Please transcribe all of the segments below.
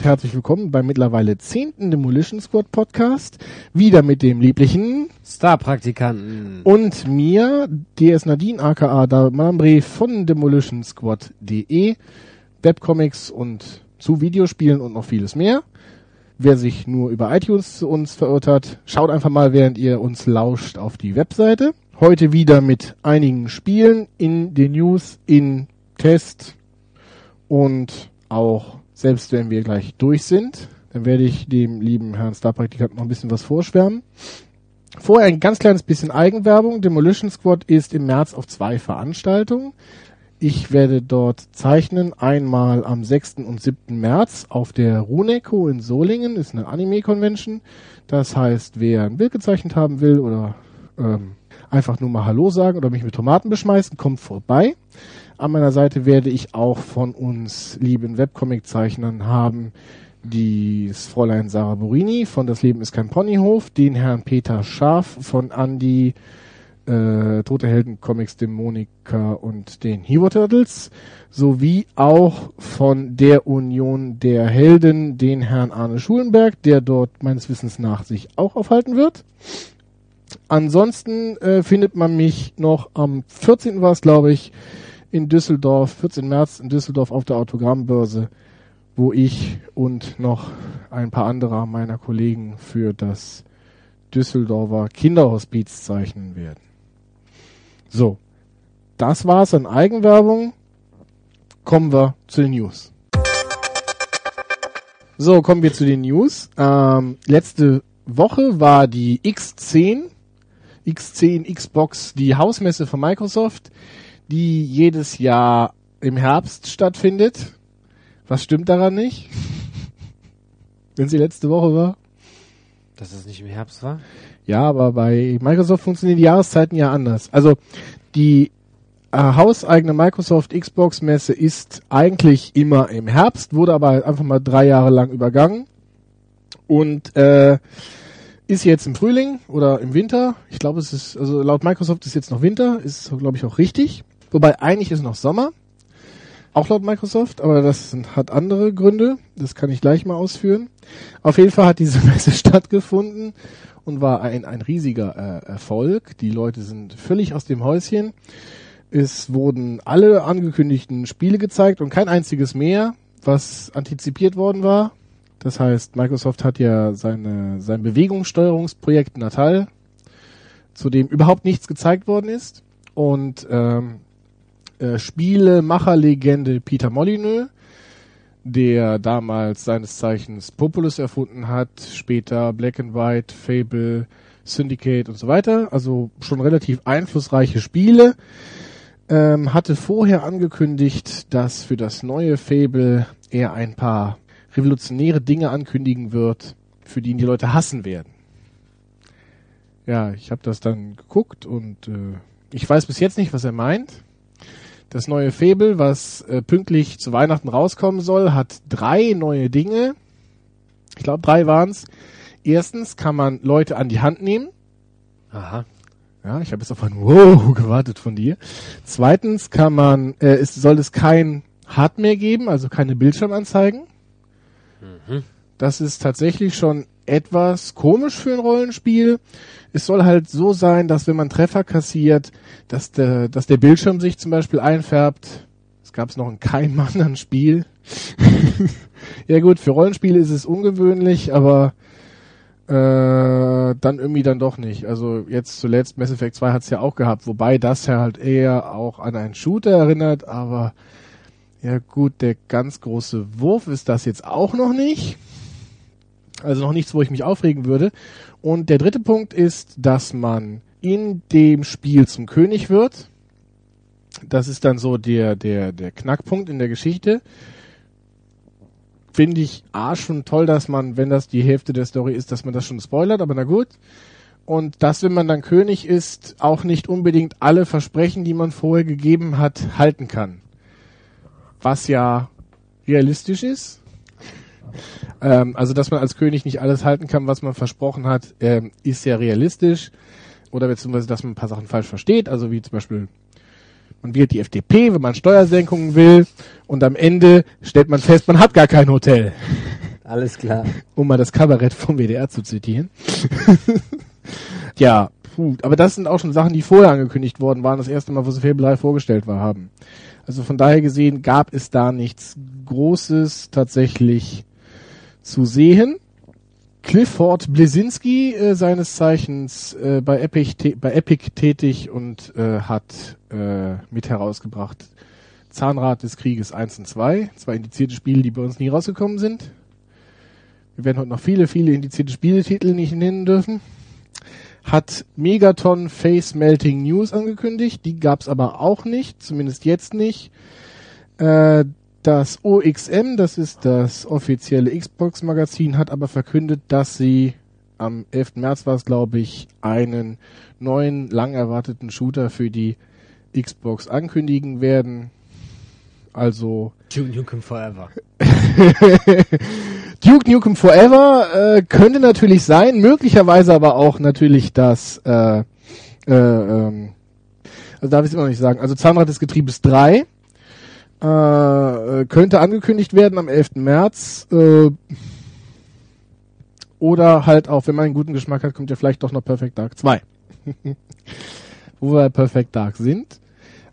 und herzlich willkommen beim mittlerweile zehnten Demolition Squad Podcast. Wieder mit dem lieblichen Star-Praktikanten. und mir, DS Nadine aka David Malambre von demolitionsquad.de, Webcomics und zu Videospielen und noch vieles mehr. Wer sich nur über iTunes zu uns verirrt hat, schaut einfach mal, während ihr uns lauscht, auf die Webseite. Heute wieder mit einigen Spielen in den News, in Test und auch selbst wenn wir gleich durch sind, dann werde ich dem lieben Herrn Starpraktikanten noch ein bisschen was vorschwärmen. Vorher ein ganz kleines bisschen Eigenwerbung. Demolition Squad ist im März auf zwei Veranstaltungen. Ich werde dort zeichnen, einmal am 6. und 7. März auf der Runeco in Solingen, ist eine Anime-Convention. Das heißt, wer ein Bild gezeichnet haben will oder ähm, einfach nur mal Hallo sagen oder mich mit Tomaten beschmeißen, kommt vorbei. An meiner Seite werde ich auch von uns lieben Webcomic-Zeichnern haben das Fräulein Sarah Burini von Das Leben ist kein Ponyhof, den Herrn Peter Scharf von Andy äh, Tote Helden Comics Dämonika und den Hero Turtles sowie auch von der Union der Helden den Herrn Arne Schulenberg, der dort meines Wissens nach sich auch aufhalten wird. Ansonsten äh, findet man mich noch am 14. war es glaube ich in Düsseldorf, 14. März in Düsseldorf auf der Autogrammbörse, wo ich und noch ein paar anderer meiner Kollegen für das Düsseldorfer Kinderhospiz zeichnen werden. So, das war's an Eigenwerbung. Kommen wir zu den News. So, kommen wir zu den News. Ähm, letzte Woche war die X10, X10 Xbox, die Hausmesse von Microsoft, die jedes Jahr im Herbst stattfindet. Was stimmt daran nicht? Wenn sie letzte Woche war? Dass es nicht im Herbst war? Ja, aber bei Microsoft funktionieren die Jahreszeiten ja anders. Also die äh, hauseigene Microsoft Xbox Messe ist eigentlich immer im Herbst, wurde aber einfach mal drei Jahre lang übergangen und äh, ist jetzt im Frühling oder im Winter. Ich glaube, es ist, also laut Microsoft ist jetzt noch Winter, ist glaube ich auch richtig. Wobei eigentlich ist noch Sommer. Auch laut Microsoft, aber das hat andere Gründe. Das kann ich gleich mal ausführen. Auf jeden Fall hat diese Messe stattgefunden und war ein, ein riesiger äh, Erfolg. Die Leute sind völlig aus dem Häuschen. Es wurden alle angekündigten Spiele gezeigt und kein einziges mehr, was antizipiert worden war. Das heißt, Microsoft hat ja seine, sein Bewegungssteuerungsprojekt Natal, zu dem überhaupt nichts gezeigt worden ist. Und ähm, äh, Spielemacherlegende Peter Molyneux, der damals seines Zeichens Populus erfunden hat, später Black and White, Fable, Syndicate und so weiter, also schon relativ einflussreiche Spiele, ähm, hatte vorher angekündigt, dass für das neue Fable er ein paar revolutionäre Dinge ankündigen wird, für die ihn die Leute hassen werden. Ja, ich habe das dann geguckt und äh, ich weiß bis jetzt nicht, was er meint. Das neue Fable, was äh, pünktlich zu Weihnachten rauskommen soll, hat drei neue Dinge. Ich glaube, drei waren's. Erstens kann man Leute an die Hand nehmen. Aha. Ja, ich habe jetzt auf ein Wow gewartet von dir. Zweitens kann man, äh, es soll es kein HUD mehr geben, also keine Bildschirmanzeigen. Mhm. Das ist tatsächlich schon etwas komisch für ein Rollenspiel. Es soll halt so sein, dass wenn man Treffer kassiert, dass der, dass der Bildschirm sich zum Beispiel einfärbt. Das gab es noch in keinem anderen Spiel. ja gut, für Rollenspiele ist es ungewöhnlich, aber äh, dann irgendwie dann doch nicht. Also jetzt zuletzt Mass Effect 2 hat es ja auch gehabt, wobei das ja halt eher auch an einen Shooter erinnert, aber ja gut, der ganz große Wurf ist das jetzt auch noch nicht. Also noch nichts, wo ich mich aufregen würde. Und der dritte Punkt ist, dass man in dem Spiel zum König wird. Das ist dann so der, der, der Knackpunkt in der Geschichte. Finde ich A schon toll, dass man, wenn das die Hälfte der Story ist, dass man das schon spoilert, aber na gut. Und dass, wenn man dann König ist, auch nicht unbedingt alle Versprechen, die man vorher gegeben hat, halten kann. Was ja realistisch ist. Ähm, also, dass man als König nicht alles halten kann, was man versprochen hat, ähm, ist ja realistisch. Oder beziehungsweise, dass man ein paar Sachen falsch versteht. Also wie zum Beispiel, man wählt die FDP, wenn man Steuersenkungen will. Und am Ende stellt man fest, man hat gar kein Hotel. Alles klar. um mal das Kabarett vom WDR zu zitieren. ja, puh, aber das sind auch schon Sachen, die vorher angekündigt worden waren, das erste Mal, wo sie Fable 3 vorgestellt war, haben. Also von daher gesehen gab es da nichts Großes tatsächlich zu sehen. Clifford Blesinski, äh, seines Zeichens äh, bei, Epic bei Epic tätig und äh, hat äh, mit herausgebracht Zahnrad des Krieges 1 und 2, zwei indizierte Spiele, die bei uns nie rausgekommen sind. Wir werden heute noch viele, viele indizierte Spieletitel nicht nennen dürfen. Hat Megaton Face Melting News angekündigt, die gab's aber auch nicht, zumindest jetzt nicht. Äh, das OXM, das ist das offizielle Xbox-Magazin, hat aber verkündet, dass sie am 11. März war es, glaube ich, einen neuen, lang erwarteten Shooter für die Xbox ankündigen werden. Also Duke Nukem Forever. Duke Nukem Forever äh, könnte natürlich sein, möglicherweise aber auch natürlich das, äh, äh, ähm, also darf ich es immer noch nicht sagen, also Zahnrad des Getriebes 3 äh, könnte angekündigt werden am 11. März. Äh, oder halt auch, wenn man einen guten Geschmack hat, kommt ja vielleicht doch noch Perfect Dark 2. Wo wir Perfect Dark sind.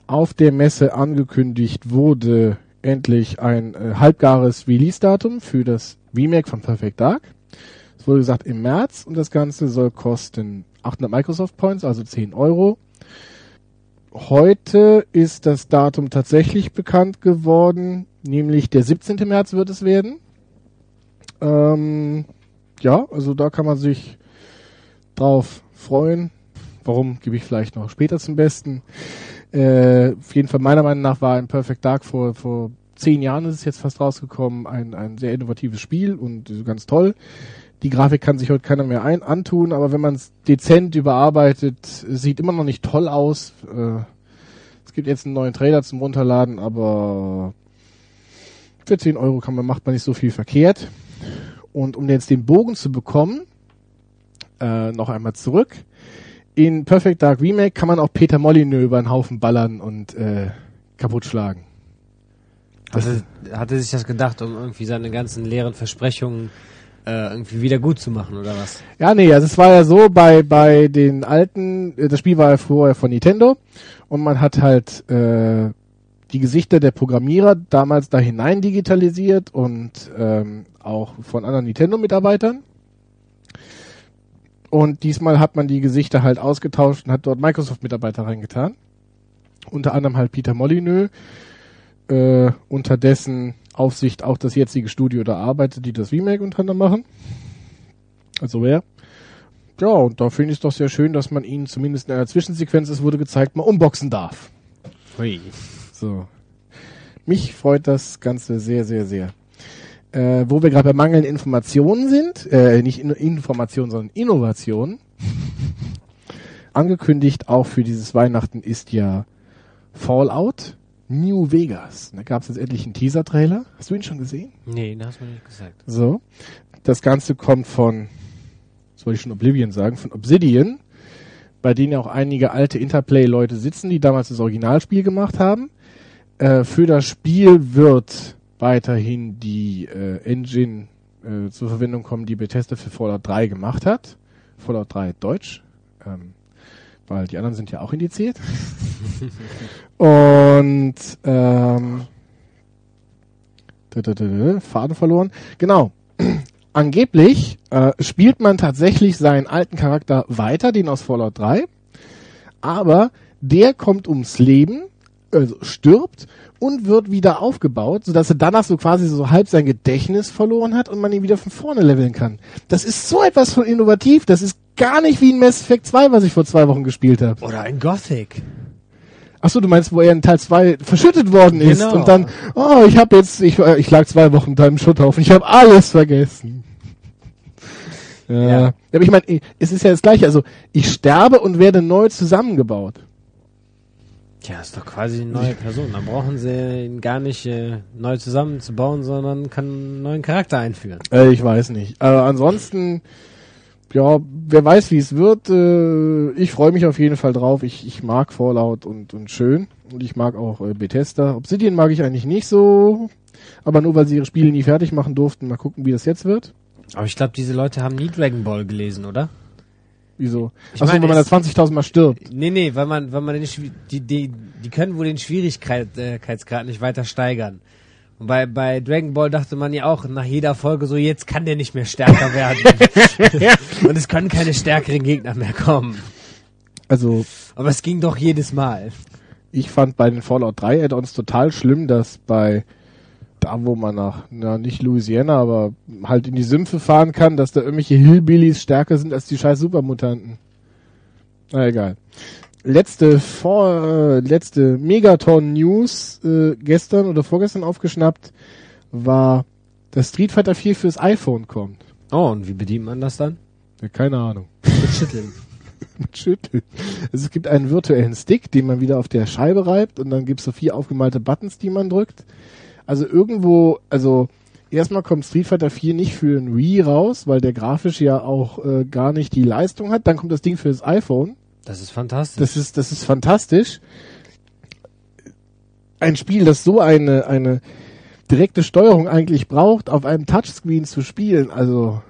Auf der Messe angekündigt wurde endlich ein äh, halbgares Release-Datum für das Remake von Perfect Dark. Es wurde gesagt im März und das Ganze soll kosten 800 Microsoft Points, also 10 Euro. Heute ist das Datum tatsächlich bekannt geworden, nämlich der 17. März wird es werden. Ähm, ja, also da kann man sich drauf freuen. Warum, gebe ich vielleicht noch später zum Besten. Äh, auf jeden Fall meiner Meinung nach war ein Perfect Dark vor, vor zehn Jahren ist es jetzt fast rausgekommen, ein, ein sehr innovatives Spiel und ganz toll. Die Grafik kann sich heute keiner mehr ein, antun, aber wenn man es dezent überarbeitet, sieht immer noch nicht toll aus. Äh, es gibt jetzt einen neuen Trailer zum Runterladen, aber für 10 Euro kann man, macht man nicht so viel verkehrt. Und um jetzt den Bogen zu bekommen, äh, noch einmal zurück. In Perfect Dark Remake kann man auch Peter Molyneux über einen Haufen ballern und äh, kaputt schlagen. Hatte, hatte sich das gedacht, um irgendwie seine ganzen leeren Versprechungen äh, irgendwie wieder gut zu machen, oder was? Ja, nee, also es war ja so bei bei den alten, äh, das Spiel war ja vorher von Nintendo und man hat halt äh, die Gesichter der Programmierer damals da hinein digitalisiert und ähm, auch von anderen Nintendo-Mitarbeitern. Und diesmal hat man die Gesichter halt ausgetauscht und hat dort Microsoft-Mitarbeiter reingetan. Unter anderem halt Peter Molyneux, äh, unter dessen Aufsicht auch das jetzige Studio da arbeitet, die das Remake unter anderem machen. Also wer? Ja, und da finde ich es doch sehr schön, dass man ihn zumindest in einer Zwischensequenz, es wurde gezeigt, mal unboxen darf. Hui. So. Mich freut das Ganze sehr, sehr, sehr. Äh, wo wir gerade bei mangelnden Informationen sind, äh, nicht in Informationen, sondern Innovationen. Angekündigt auch für dieses Weihnachten ist ja Fallout New Vegas. Da gab es jetzt endlich einen Teaser-Trailer. Hast du ihn schon gesehen? Nee, das hast du mir nicht gesagt. So. Das Ganze kommt von, das wollte ich schon Oblivion sagen, von Obsidian, bei denen ja auch einige alte Interplay-Leute sitzen, die damals das Originalspiel gemacht haben. Äh, für das Spiel wird weiterhin die äh, Engine äh, zur Verwendung kommen, die Bethesda für Fallout 3 gemacht hat. Fallout 3 Deutsch. Ähm, weil die anderen sind ja auch indiziert. Und ähm, Faden verloren. Genau. Angeblich äh, spielt man tatsächlich seinen alten Charakter weiter, den aus Fallout 3, aber der kommt ums Leben, also stirbt und wird wieder aufgebaut, sodass er danach so quasi so halb sein Gedächtnis verloren hat und man ihn wieder von vorne leveln kann. Das ist so etwas von innovativ, das ist gar nicht wie in Mass Effect 2, was ich vor zwei Wochen gespielt habe. Oder ein Gothic. Achso, du meinst, wo er in Teil 2 verschüttet worden ist Genau. und dann, oh, ich habe jetzt, ich, äh, ich lag zwei Wochen da im Schutthaufen, ich habe alles vergessen. Ja. Ja. Aber ich meine, es ist ja das Gleiche, also ich sterbe und werde neu zusammengebaut. Tja, ist doch quasi eine neue Person. Da brauchen sie ihn gar nicht äh, neu zusammenzubauen, sondern kann einen neuen Charakter einführen. Äh, ich weiß nicht. Äh, ansonsten, ja, wer weiß, wie es wird. Äh, ich freue mich auf jeden Fall drauf. Ich, ich mag Fallout und, und schön. Und ich mag auch äh, Bethesda. Obsidian mag ich eigentlich nicht so. aber nur weil sie ihre Spiele nie fertig machen durften. Mal gucken, wie das jetzt wird. Aber ich glaube, diese Leute haben nie Dragon Ball gelesen, oder? Wieso? Ich Achso, meine, wenn man da es- 20.000 Mal stirbt. Nee, nee, weil man, weil man den, die, die, die können wohl den Schwierigkeitsgrad nicht weiter steigern. Und bei, bei Dragon Ball dachte man ja auch nach jeder Folge so, jetzt kann der nicht mehr stärker werden. Und es können keine stärkeren Gegner mehr kommen. Also, Aber es ging doch jedes Mal. ich fand bei den Fallout 3 Add-ons total schlimm, dass bei da, wo man nach, na, nicht Louisiana, aber halt in die Sümpfe fahren kann, dass da irgendwelche Hillbillies stärker sind als die scheiß Supermutanten. Na egal. Letzte vor, äh, letzte Megaton News äh, gestern oder vorgestern aufgeschnappt war, dass Street Fighter 4 fürs iPhone kommt. Oh, und wie bedient man das dann? Ja, keine Ahnung. Mit Schütteln. mit Schütteln. Also es gibt einen virtuellen Stick, den man wieder auf der Scheibe reibt und dann gibt es so vier aufgemalte Buttons, die man drückt. Also irgendwo, also erstmal kommt Street Fighter 4 nicht für ein Wii raus, weil der grafisch ja auch äh, gar nicht die Leistung hat. Dann kommt das Ding für das iPhone. Das ist fantastisch. Das ist, das ist fantastisch. Ein Spiel, das so eine, eine direkte Steuerung eigentlich braucht, auf einem Touchscreen zu spielen, also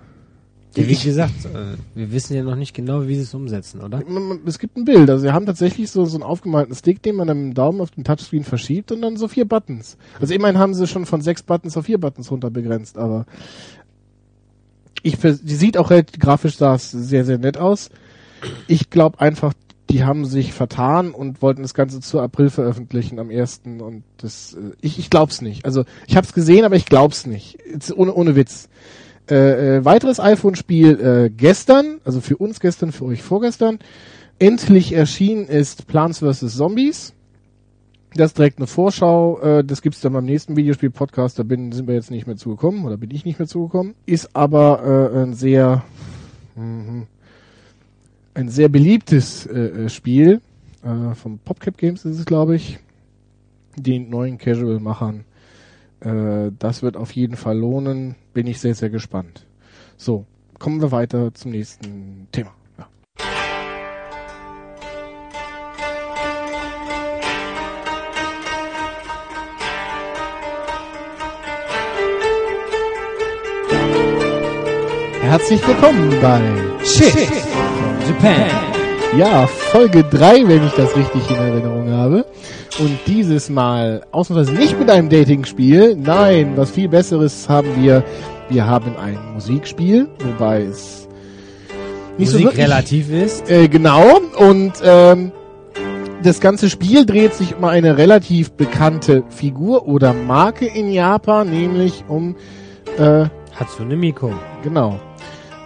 Ja, wie gesagt, äh, wir wissen ja noch nicht genau, wie sie es umsetzen, oder? es gibt ein Bild. Also sie haben tatsächlich so, so einen aufgemalten Stick, den man mit dem Daumen auf dem Touchscreen verschiebt und dann so vier Buttons. Also immerhin haben sie schon von sechs Buttons auf vier Buttons runter begrenzt, aber ich, die sieht auch relativ grafisch sah es sehr, sehr nett aus. Ich glaube einfach, die haben sich vertan und wollten das Ganze zu April veröffentlichen am ersten und das, äh, ich, ich glaub's nicht. Also ich habe es gesehen, aber ich glaub's nicht. Jetzt ohne, ohne Witz. Äh, äh, weiteres iPhone-Spiel äh, gestern, also für uns gestern, für euch vorgestern, endlich erschienen ist Plants vs. Zombies. Das direkt eine Vorschau, äh, das gibt's dann beim nächsten Videospiel-Podcast, da bin, sind wir jetzt nicht mehr zugekommen, oder bin ich nicht mehr zugekommen. Ist aber äh, ein sehr, mhm, ein sehr beliebtes äh, äh, Spiel, äh, vom PopCap Games ist es, glaube ich, den neuen Casual-Machern. Äh, das wird auf jeden Fall lohnen. Bin ich sehr, sehr gespannt. So, kommen wir weiter zum nächsten Thema. Herzlich willkommen bei Shit! Japan! Ja, Folge 3, wenn ich das richtig in Erinnerung habe. Und dieses Mal ausnahmsweise nicht mit einem Dating-Spiel. Nein, was viel Besseres haben wir. Wir haben ein Musikspiel, wobei es nicht so Musik wirklich relativ ist. äh, genau. Und ähm, das ganze Spiel dreht sich um eine relativ bekannte Figur oder Marke in Japan, nämlich um äh, Hatsune Miku. Genau.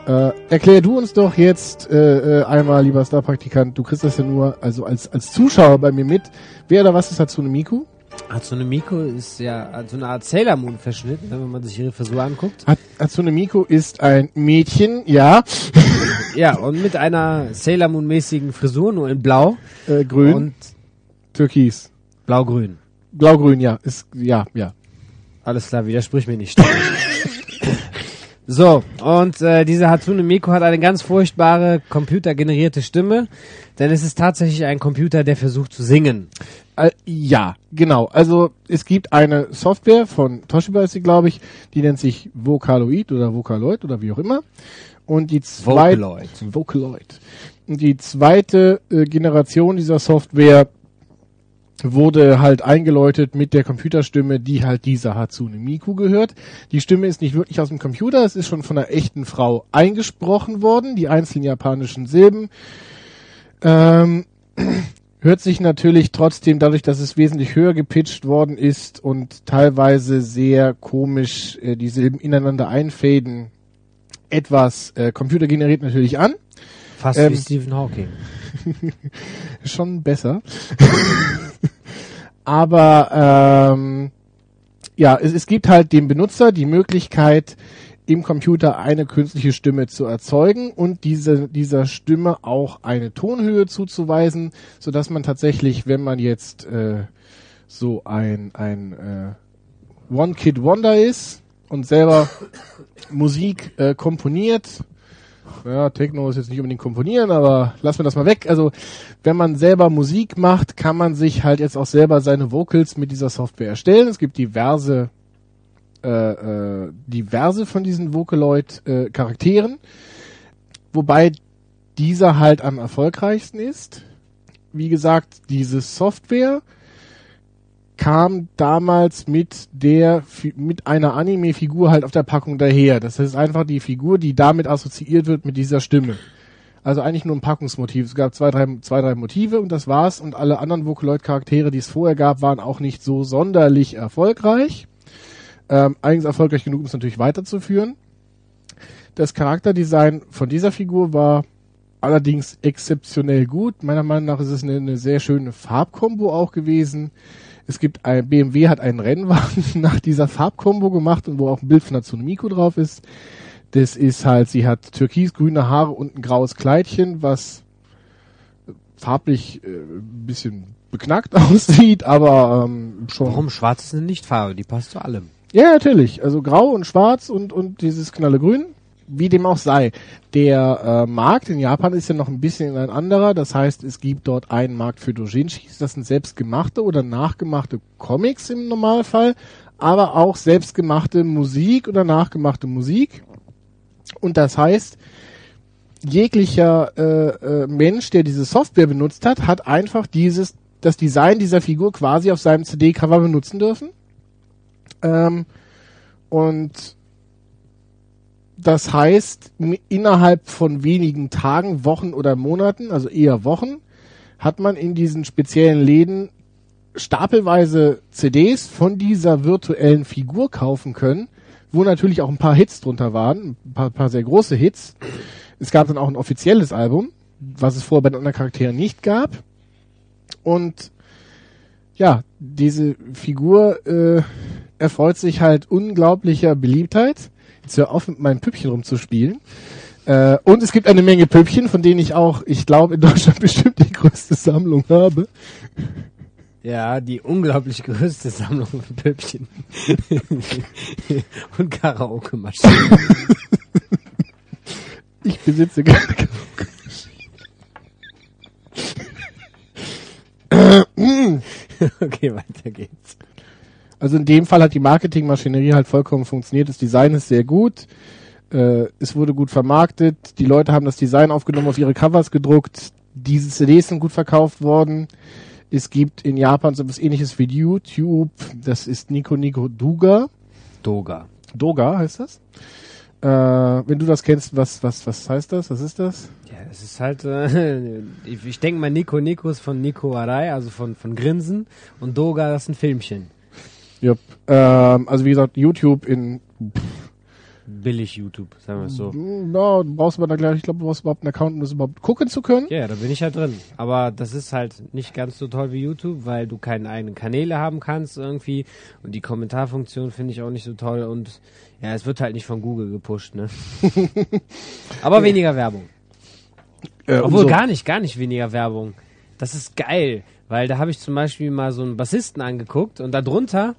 Äh, erklär du uns doch jetzt äh, äh, einmal, lieber Star-Praktikant, du kriegst das ja nur also als, als Zuschauer bei mir mit. Wer oder was ist Hatsune Miku? Hatsune Miku ist ja so eine Art Sailor Moon verschnitten, wenn man sich ihre Frisur anguckt. Hat, Hatsune Miku ist ein Mädchen, ja, Ja, und mit einer Sailor Moon mäßigen Frisur, nur in blau äh, grün, und türkis. blau-grün. Blau-grün, ja, ist, ja, ja. Alles klar, widersprich mir nicht. so, und äh, diese Hatsune Miku hat eine ganz furchtbare computergenerierte Stimme, denn es ist tatsächlich ein Computer, der versucht zu singen. Äh, ja, genau. Also es gibt eine Software von Toshiba ist sie, glaube ich, die nennt sich Vocaloid oder Vocaloid oder wie auch immer. Und die zweite Vocaloid. Vocaloid. Und die zweite äh, Generation dieser Software wurde halt eingeläutet mit der Computerstimme, die halt dieser Hatsune Miku gehört. Die Stimme ist nicht wirklich aus dem Computer, es ist schon von einer echten Frau eingesprochen worden, die einzelnen japanischen Silben. Ähm, hört sich natürlich trotzdem dadurch, dass es wesentlich höher gepitcht worden ist und teilweise sehr komisch äh, die Silben ineinander einfäden, etwas äh, computergeneriert natürlich an. Fast Ähm, wie Stephen Hawking. Schon besser. Aber ähm, ja, es, es gibt halt dem Benutzer die Möglichkeit, im Computer eine künstliche Stimme zu erzeugen und diese, dieser Stimme auch eine Tonhöhe zuzuweisen, so dass man tatsächlich, wenn man jetzt äh, so ein, ein äh, One-Kid-Wonder ist und selber Musik äh, komponiert, ja, Techno ist jetzt nicht unbedingt komponieren, aber lassen wir das mal weg. Also, wenn man selber Musik macht, kann man sich halt jetzt auch selber seine Vocals mit dieser Software erstellen. Es gibt diverse äh, äh, diverse von diesen Vocaloid äh, wobei dieser halt am erfolgreichsten ist. Wie gesagt, diese Software kam damals mit der mit einer Anime-Figur halt auf der Packung daher. Das ist einfach die Figur, die damit assoziiert wird mit dieser Stimme. Also eigentlich nur ein Packungsmotiv. Es gab zwei, drei, zwei, drei Motive und das war's. Und alle anderen Vocaloid-Charaktere, die es vorher gab, waren auch nicht so sonderlich erfolgreich. Ähm, eigentlich erfolgreich genug, um es natürlich weiterzuführen. Das Charakterdesign von dieser Figur war allerdings exzeptionell gut. Meiner Meinung nach ist es eine, eine sehr schöne Farbkombo auch gewesen. Es gibt ein BMW hat einen Rennwagen nach dieser Farbkombo gemacht und wo auch ein Bild von Natsune Miku drauf ist. Das ist halt, sie hat türkisgrüne Haare und ein graues Kleidchen, was farblich äh, ein bisschen beknackt aussieht, aber ähm, schon. Warum schwarz ist eine Lichtfarbe? Die passt zu allem. Ja, natürlich. Also grau und schwarz und, und dieses knallegrün. Wie dem auch sei. Der äh, Markt in Japan ist ja noch ein bisschen ein anderer. Das heißt, es gibt dort einen Markt für Dojinshis. Das sind selbstgemachte oder nachgemachte Comics im Normalfall. Aber auch selbstgemachte Musik oder nachgemachte Musik. Und das heißt, jeglicher äh, äh, Mensch, der diese Software benutzt hat, hat einfach dieses das Design dieser Figur quasi auf seinem CD-Cover benutzen dürfen. Ähm, und das heißt, innerhalb von wenigen Tagen, Wochen oder Monaten, also eher Wochen, hat man in diesen speziellen Läden stapelweise CDs von dieser virtuellen Figur kaufen können, wo natürlich auch ein paar Hits drunter waren, ein paar, paar sehr große Hits. Es gab dann auch ein offizielles Album, was es vorher bei den anderen Charakteren nicht gab. Und ja, diese Figur äh, erfreut sich halt unglaublicher Beliebtheit. Jetzt hör auf, mit meinem Püppchen rumzuspielen. Äh, und es gibt eine Menge Püppchen, von denen ich auch, ich glaube, in Deutschland bestimmt die größte Sammlung habe. Ja, die unglaublich größte Sammlung von Püppchen. und Karaoke-Maschinen. ich besitze keine Karaoke-Maschinen. okay, weiter geht's. Also in dem Fall hat die Marketingmaschinerie halt vollkommen funktioniert. Das Design ist sehr gut. Äh, es wurde gut vermarktet. Die Leute haben das Design aufgenommen, auf ihre Covers gedruckt. Diese CDs sind gut verkauft worden. Es gibt in Japan so etwas ähnliches wie YouTube. Das ist Nico Nico Duga. Doga. Doga heißt das. Äh, wenn du das kennst, was, was, was heißt das? Was ist das? Ja, es ist halt, äh, ich, ich denke mal Nico Nico ist von Nico Arai, also von, von Grinsen. Und Doga, das ist ein Filmchen. Jupp. Ähm, also wie gesagt, YouTube in pff, billig YouTube, sagen wir es so. Ja, du brauchst aber da gleich, ich glaube, du brauchst überhaupt einen Account, um das überhaupt gucken zu können. Ja, da bin ich halt drin. Aber das ist halt nicht ganz so toll wie YouTube, weil du keine eigenen Kanäle haben kannst irgendwie. Und die Kommentarfunktion finde ich auch nicht so toll. Und ja, es wird halt nicht von Google gepusht, ne? aber ja. weniger Werbung. Äh, Obwohl gar nicht, gar nicht weniger Werbung. Das ist geil, weil da habe ich zum Beispiel mal so einen Bassisten angeguckt und darunter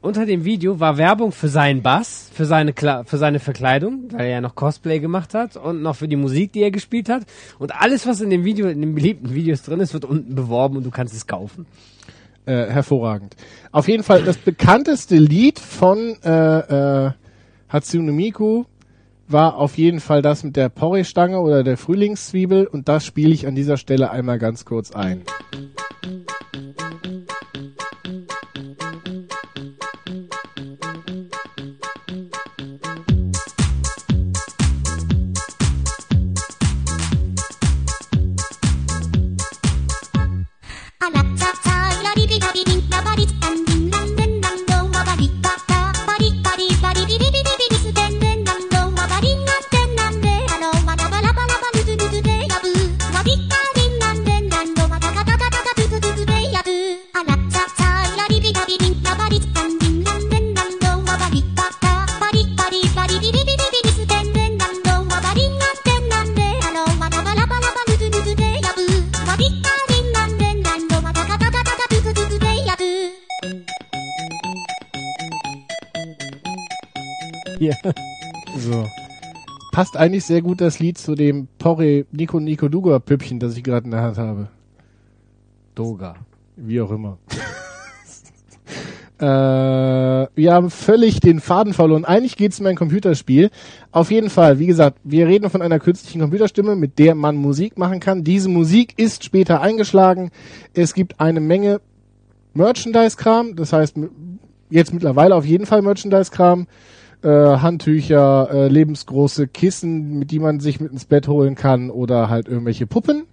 unter dem Video war Werbung für seinen Bass, für seine, Kla für seine Verkleidung, weil er ja noch Cosplay gemacht hat und noch für die Musik, die er gespielt hat. Und alles, was in dem Video, in den beliebten Videos drin ist, wird unten beworben und du kannst es kaufen. Äh, hervorragend. Auf jeden Fall das bekannteste Lied von äh, äh, Hatsune Miku war auf jeden Fall das mit der Porree-Stange oder der Frühlingszwiebel und das spiele ich an dieser Stelle einmal ganz kurz ein. Ja. So. Passt eigentlich sehr gut das Lied zu dem Porre Nico Nico Duga Püppchen, das ich gerade in der Hand habe. Doga. Wie auch immer. Äh, wir haben völlig den Faden verloren. Eigentlich geht es um ein Computerspiel. Auf jeden Fall, wie gesagt, wir reden von einer künstlichen Computerstimme, mit der man Musik machen kann. Diese Musik ist später eingeschlagen. Es gibt eine Menge Merchandise-Kram, das heißt jetzt mittlerweile auf jeden Fall Merchandise-Kram. Äh, Handtücher, äh, lebensgroße Kissen, mit die man sich mit ins Bett holen kann oder halt irgendwelche Puppen.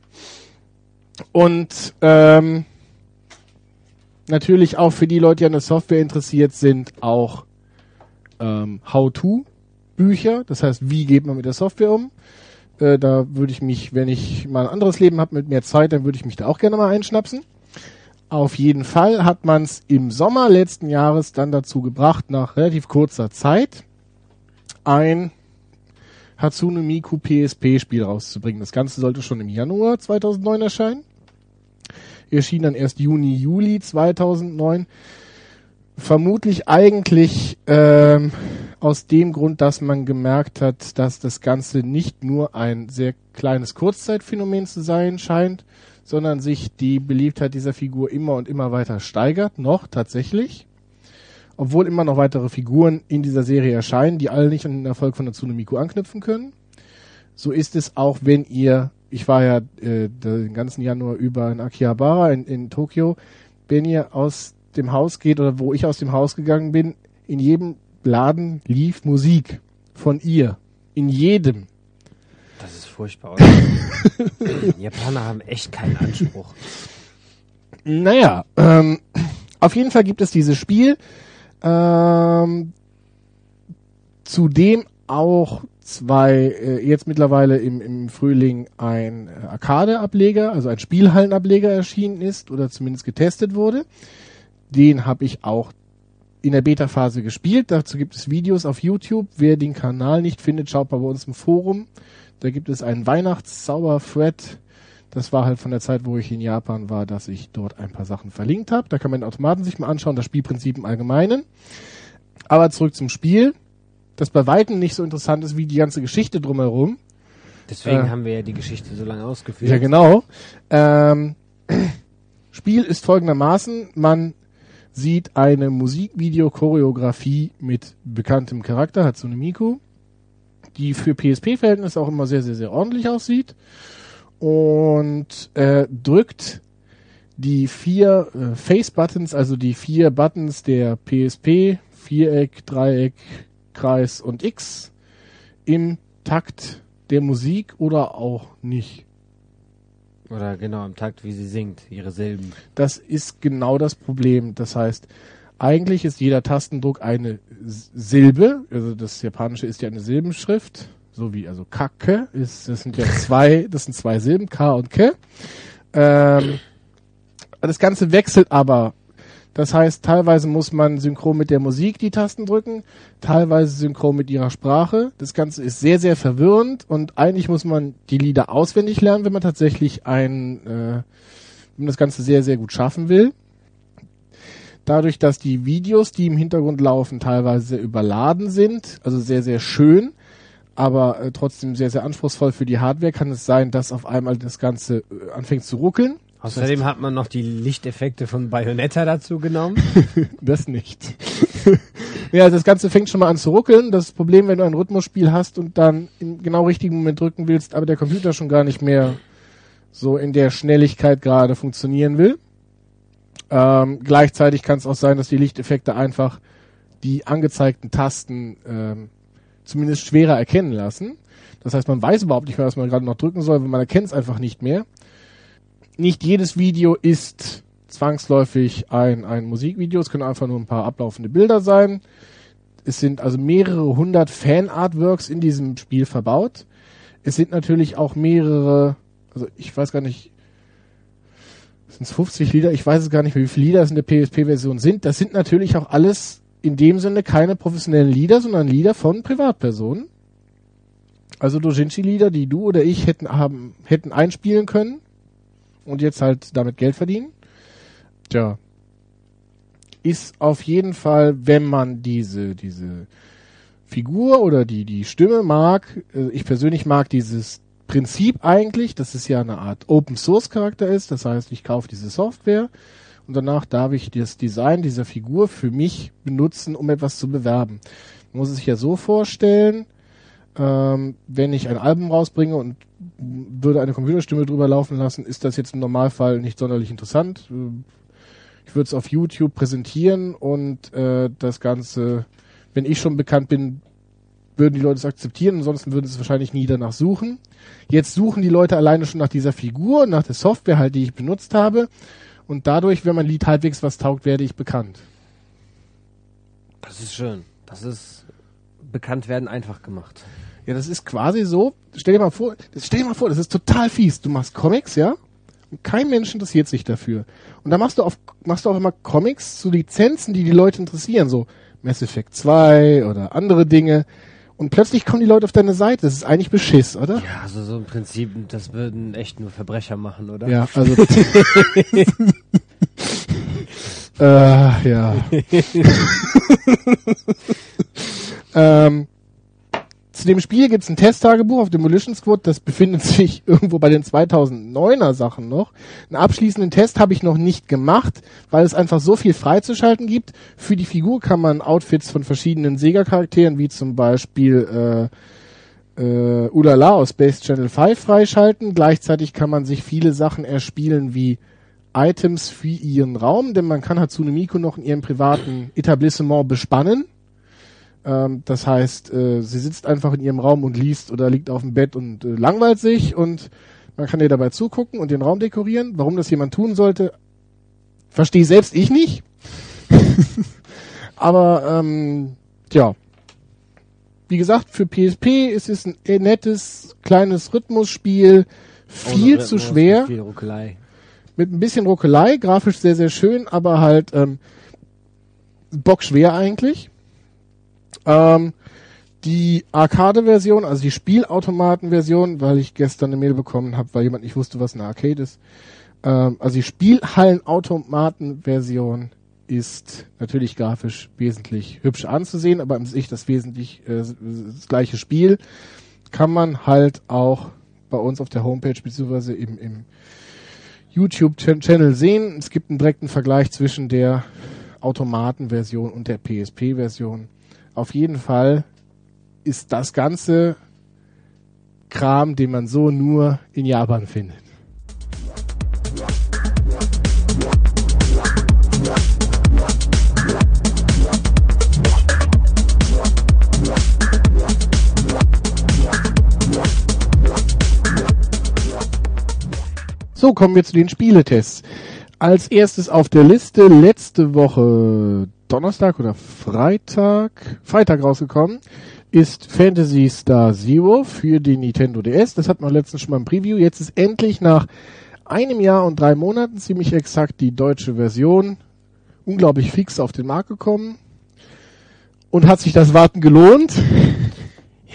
Und ähm, natürlich auch für die Leute, die an der Software interessiert sind, auch ähm, How-to-Bücher. Das heißt, wie geht man mit der Software um? Äh, da würde ich mich, wenn ich mal ein anderes Leben habe mit mehr Zeit, dann würde ich mich da auch gerne mal einschnapsen. Auf jeden Fall hat man es im Sommer letzten Jahres dann dazu gebracht, nach relativ kurzer Zeit ein Hatsune Miku PSP-Spiel rauszubringen. Das Ganze sollte schon im Januar 2009 erscheinen. Erschien dann erst Juni, Juli 2009. Vermutlich eigentlich ähm, aus dem Grund, dass man gemerkt hat, dass das Ganze nicht nur ein sehr kleines Kurzzeitphänomen zu sein scheint, sondern sich die Beliebtheit dieser Figur immer und immer weiter steigert, noch tatsächlich. Obwohl immer noch weitere Figuren in dieser Serie erscheinen, die alle nicht an den Erfolg von Natsuno Miku anknüpfen können. So ist es auch, wenn ihr, ich war ja äh, den ganzen Januar über in Akihabara in, in Tokio, wenn ihr aus dem Haus geht oder wo ich aus dem Haus gegangen bin, in jedem Laden lief Musik von ihr. In jedem furchtbar aus. Die Japaner haben echt keinen Anspruch. Naja, ähm, auf jeden Fall gibt es dieses Spiel, ähm, zudem auch zwei, äh, jetzt mittlerweile im, im Frühling ein äh, Arcade-Ableger, also ein Spielhallen-Ableger erschienen ist oder zumindest getestet wurde. Den habe ich auch in der Beta-Phase gespielt. Dazu gibt es Videos auf YouTube. Wer den Kanal nicht findet, schaut mal bei uns im Forum. Da gibt es einen Weihnachtszauber-Thread. Das war halt von der Zeit, wo ich in Japan war, dass ich dort ein paar Sachen verlinkt habe. Da kann man den Automaten sich mal anschauen, das Spielprinzip im Allgemeinen. Aber zurück zum Spiel, das bei Weitem nicht so interessant ist wie die ganze Geschichte drumherum. Deswegen äh, haben wir ja die Geschichte so lange ausgeführt. Ja, genau. Ähm, Spiel ist folgendermaßen, man sieht eine Musikvideo-Choreografie mit bekanntem Charakter, Hatsune Miku die für PSP-Verhältnisse auch immer sehr, sehr, sehr ordentlich aussieht. Und äh, drückt die vier äh, Face-Buttons, also die vier Buttons der PSP, Viereck, Dreieck, Kreis und X im Takt der Musik oder auch nicht. Oder genau im Takt, wie sie singt, ihre Silben. Das ist genau das Problem. Das heißt, eigentlich ist jeder Tastendruck eine Silbe, also das Japanische ist ja eine Silbenschrift, so wie also Kacke ist, das sind ja zwei, das sind zwei Silben, K und K. Ähm, das Ganze wechselt aber. Das heißt, teilweise muss man synchron mit der Musik die Tasten drücken, teilweise synchron mit ihrer Sprache. Das Ganze ist sehr, sehr verwirrend und eigentlich muss man die Lieder auswendig lernen, wenn man tatsächlich ein, äh, wenn man das Ganze sehr, sehr gut schaffen will dadurch, dass die Videos, die im Hintergrund laufen, teilweise sehr überladen sind, also sehr, sehr schön, aber äh, trotzdem sehr, sehr anspruchsvoll für die Hardware, kann es sein, dass auf einmal das Ganze äh, anfängt zu ruckeln. Außerdem hat man noch die Lichteffekte von Bayonetta dazu genommen. das nicht. ja, also das Ganze fängt schon mal an zu ruckeln. Das Problem, wenn du ein Rhythmusspiel hast und dann im genau richtigen Moment drücken willst, aber der Computer schon gar nicht mehr so in der Schnelligkeit gerade funktionieren will. Ähm, gleichzeitig kann es auch sein, dass die Lichteffekte einfach die angezeigten Tasten ähm, zumindest schwerer erkennen lassen. Das heißt, man weiß überhaupt nicht mehr, was man gerade noch drücken soll, weil man erkennt es einfach nicht mehr. Nicht jedes Video ist zwangsläufig ein, ein Musikvideo. Es können einfach nur ein paar ablaufende Bilder sein. Es sind also mehrere hundert Fan-Artworks in diesem Spiel verbaut. Es sind natürlich auch mehrere, also ich weiß gar nicht, sind es 50 Lieder, ich weiß es gar nicht mehr, wie viele Lieder es in der PSP-Version sind. Das sind natürlich auch alles in dem Sinne keine professionellen Lieder, sondern Lieder von Privatpersonen. Also Dojinshi-Lieder, die du oder ich hätten, haben, hätten einspielen können und jetzt halt damit Geld verdienen. Tja. Ist auf jeden Fall, wenn man diese, diese Figur oder die, die Stimme mag, äh, ich persönlich mag dieses Prinzip eigentlich, dass es ja eine Art Open Source Charakter ist. Das heißt, ich kaufe diese Software und danach darf ich das Design dieser Figur für mich benutzen, um etwas zu bewerben. Man muss es sich ja so vorstellen, ähm, wenn ich ein Album rausbringe und würde eine Computerstimme drüber laufen lassen, ist das jetzt im Normalfall nicht sonderlich interessant. Ich würde es auf YouTube präsentieren und äh, das Ganze, wenn ich schon bekannt bin, würden die Leute es akzeptieren, ansonsten würden sie es wahrscheinlich nie danach suchen. Jetzt suchen die Leute alleine schon nach dieser Figur, nach der Software halt, die ich benutzt habe. Und dadurch, wenn mein Lied halbwegs was taugt, werde ich bekannt. Das ist schön. Das ist bekannt werden einfach gemacht. Ja, das ist quasi so. Stell dir mal vor, das, stell dir mal vor, das ist total fies. Du machst Comics, ja? Und kein Mensch interessiert sich dafür. Und dann machst du auf, machst du auch immer Comics zu Lizenzen, die die Leute interessieren, so Mass Effect 2 oder andere Dinge. Und plötzlich kommen die Leute auf deine Seite. Das ist eigentlich Beschiss, oder? Ja, also so im Prinzip, das würden echt nur Verbrecher machen, oder? Ja, also. äh, ja. ähm, zu dem Spiel gibt's ein Testtagebuch auf Demolition Squad, das befindet sich irgendwo bei den 2009er Sachen noch. Einen abschließenden Test habe ich noch nicht gemacht, weil es einfach so viel freizuschalten gibt. Für die Figur kann man Outfits von verschiedenen Sega-Charakteren, wie zum Beispiel äh, äh, Ulala aus Space Channel 5 freischalten. Gleichzeitig kann man sich viele Sachen erspielen wie Items für ihren Raum, denn man kann Hatsune Miku noch in ihrem privaten Etablissement bespannen ähm, das heißt, äh, sie sitzt einfach in ihrem Raum und liest oder liegt auf dem Bett und äh, langweilt sich und man kann ihr dabei zugucken und den Raum dekorieren. Warum das jemand tun sollte, verstehe selbst ich nicht. Aber ähm, ja, wie gesagt, für PSP ist es ein nettes kleines Rhythmusspiel, viel zu schwer. Viel Ruckelei. Mit ein bisschen Ruckelei, grafisch sehr, sehr schön, aber halt ähm, bockschwer eigentlich. Ähm, die Arcade-Version, also die Spielautomaten-Version, weil ich gestern eine Mail bekommen habe, weil jemand nicht wusste, was eine Arcade ist. Ähm, also die Spielhallen-Automaten-Version ist natürlich grafisch wesentlich hübsch anzusehen, aber an sich das wesentlich äh, das gleiche Spiel kann man halt auch bei uns auf der Homepage beziehungsweise im, im YouTube-Channel sehen. Es gibt einen direkten Vergleich zwischen der Automaten-Version und der PSP-Version auf jeden Fall ist das ganze Kram, den man so nur in Japan findet. So, kommen wir zu den Spieletests. Als erstes auf der Liste letzte Woche Donnerstag oder Freitag, Freitag rausgekommen, ist Fantasy Star Zero für die Nintendo DS. Das hat man letztens schon mal im Preview. Jetzt ist endlich nach einem Jahr und drei Monaten ziemlich exakt die deutsche Version unglaublich fix auf den Markt gekommen. Und hat sich das Warten gelohnt?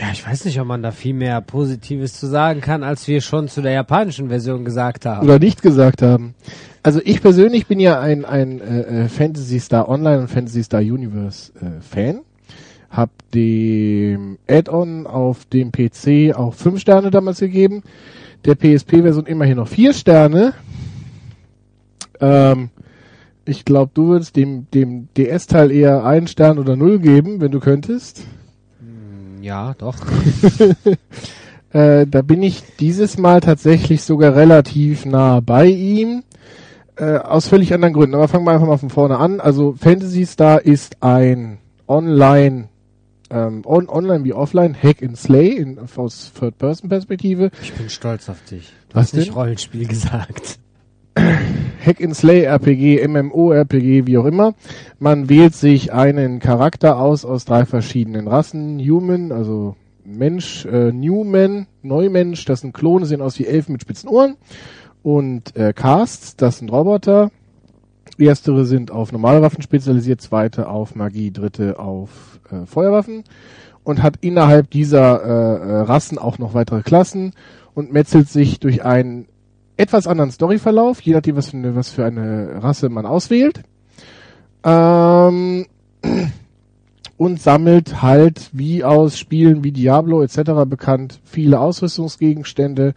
Ja, ich weiß nicht, ob man da viel mehr Positives zu sagen kann, als wir schon zu der japanischen Version gesagt haben. Oder nicht gesagt haben. Also ich persönlich bin ja ein, ein äh, äh, Fantasy Star Online und Fantasy Star Universe äh, Fan. Hab dem Add-on auf dem PC auch fünf Sterne damals gegeben. Der PSP-Version immerhin noch vier Sterne. Ähm, ich glaube, du würdest dem, dem DS-Teil eher einen Stern oder null geben, wenn du könntest. Ja, doch. äh, da bin ich dieses Mal tatsächlich sogar relativ nah bei ihm. Äh, aus völlig anderen Gründen. Aber fangen wir einfach mal von vorne an. Also Fantasy Star ist ein Online, ähm, on, online wie offline Hack and Slay in, aus Third-Person-Perspektive. Ich bin stolz auf dich. Du Was hast nicht Rollenspiel gesagt. Hack and Slay RPG, MMO RPG, wie auch immer. Man wählt sich einen Charakter aus aus drei verschiedenen Rassen. Human, also Mensch, äh, Newman, Neumensch, das sind Klone, sehen aus wie Elfen mit spitzen Ohren und äh, Casts, das sind Roboter. Erstere sind auf normale Waffen spezialisiert, zweite auf Magie, dritte auf äh, Feuerwaffen und hat innerhalb dieser äh, äh, Rassen auch noch weitere Klassen und metzelt sich durch einen etwas anderen Storyverlauf, je nachdem, was für eine, was für eine Rasse man auswählt. Ähm, und sammelt halt, wie aus Spielen wie Diablo etc. bekannt, viele Ausrüstungsgegenstände,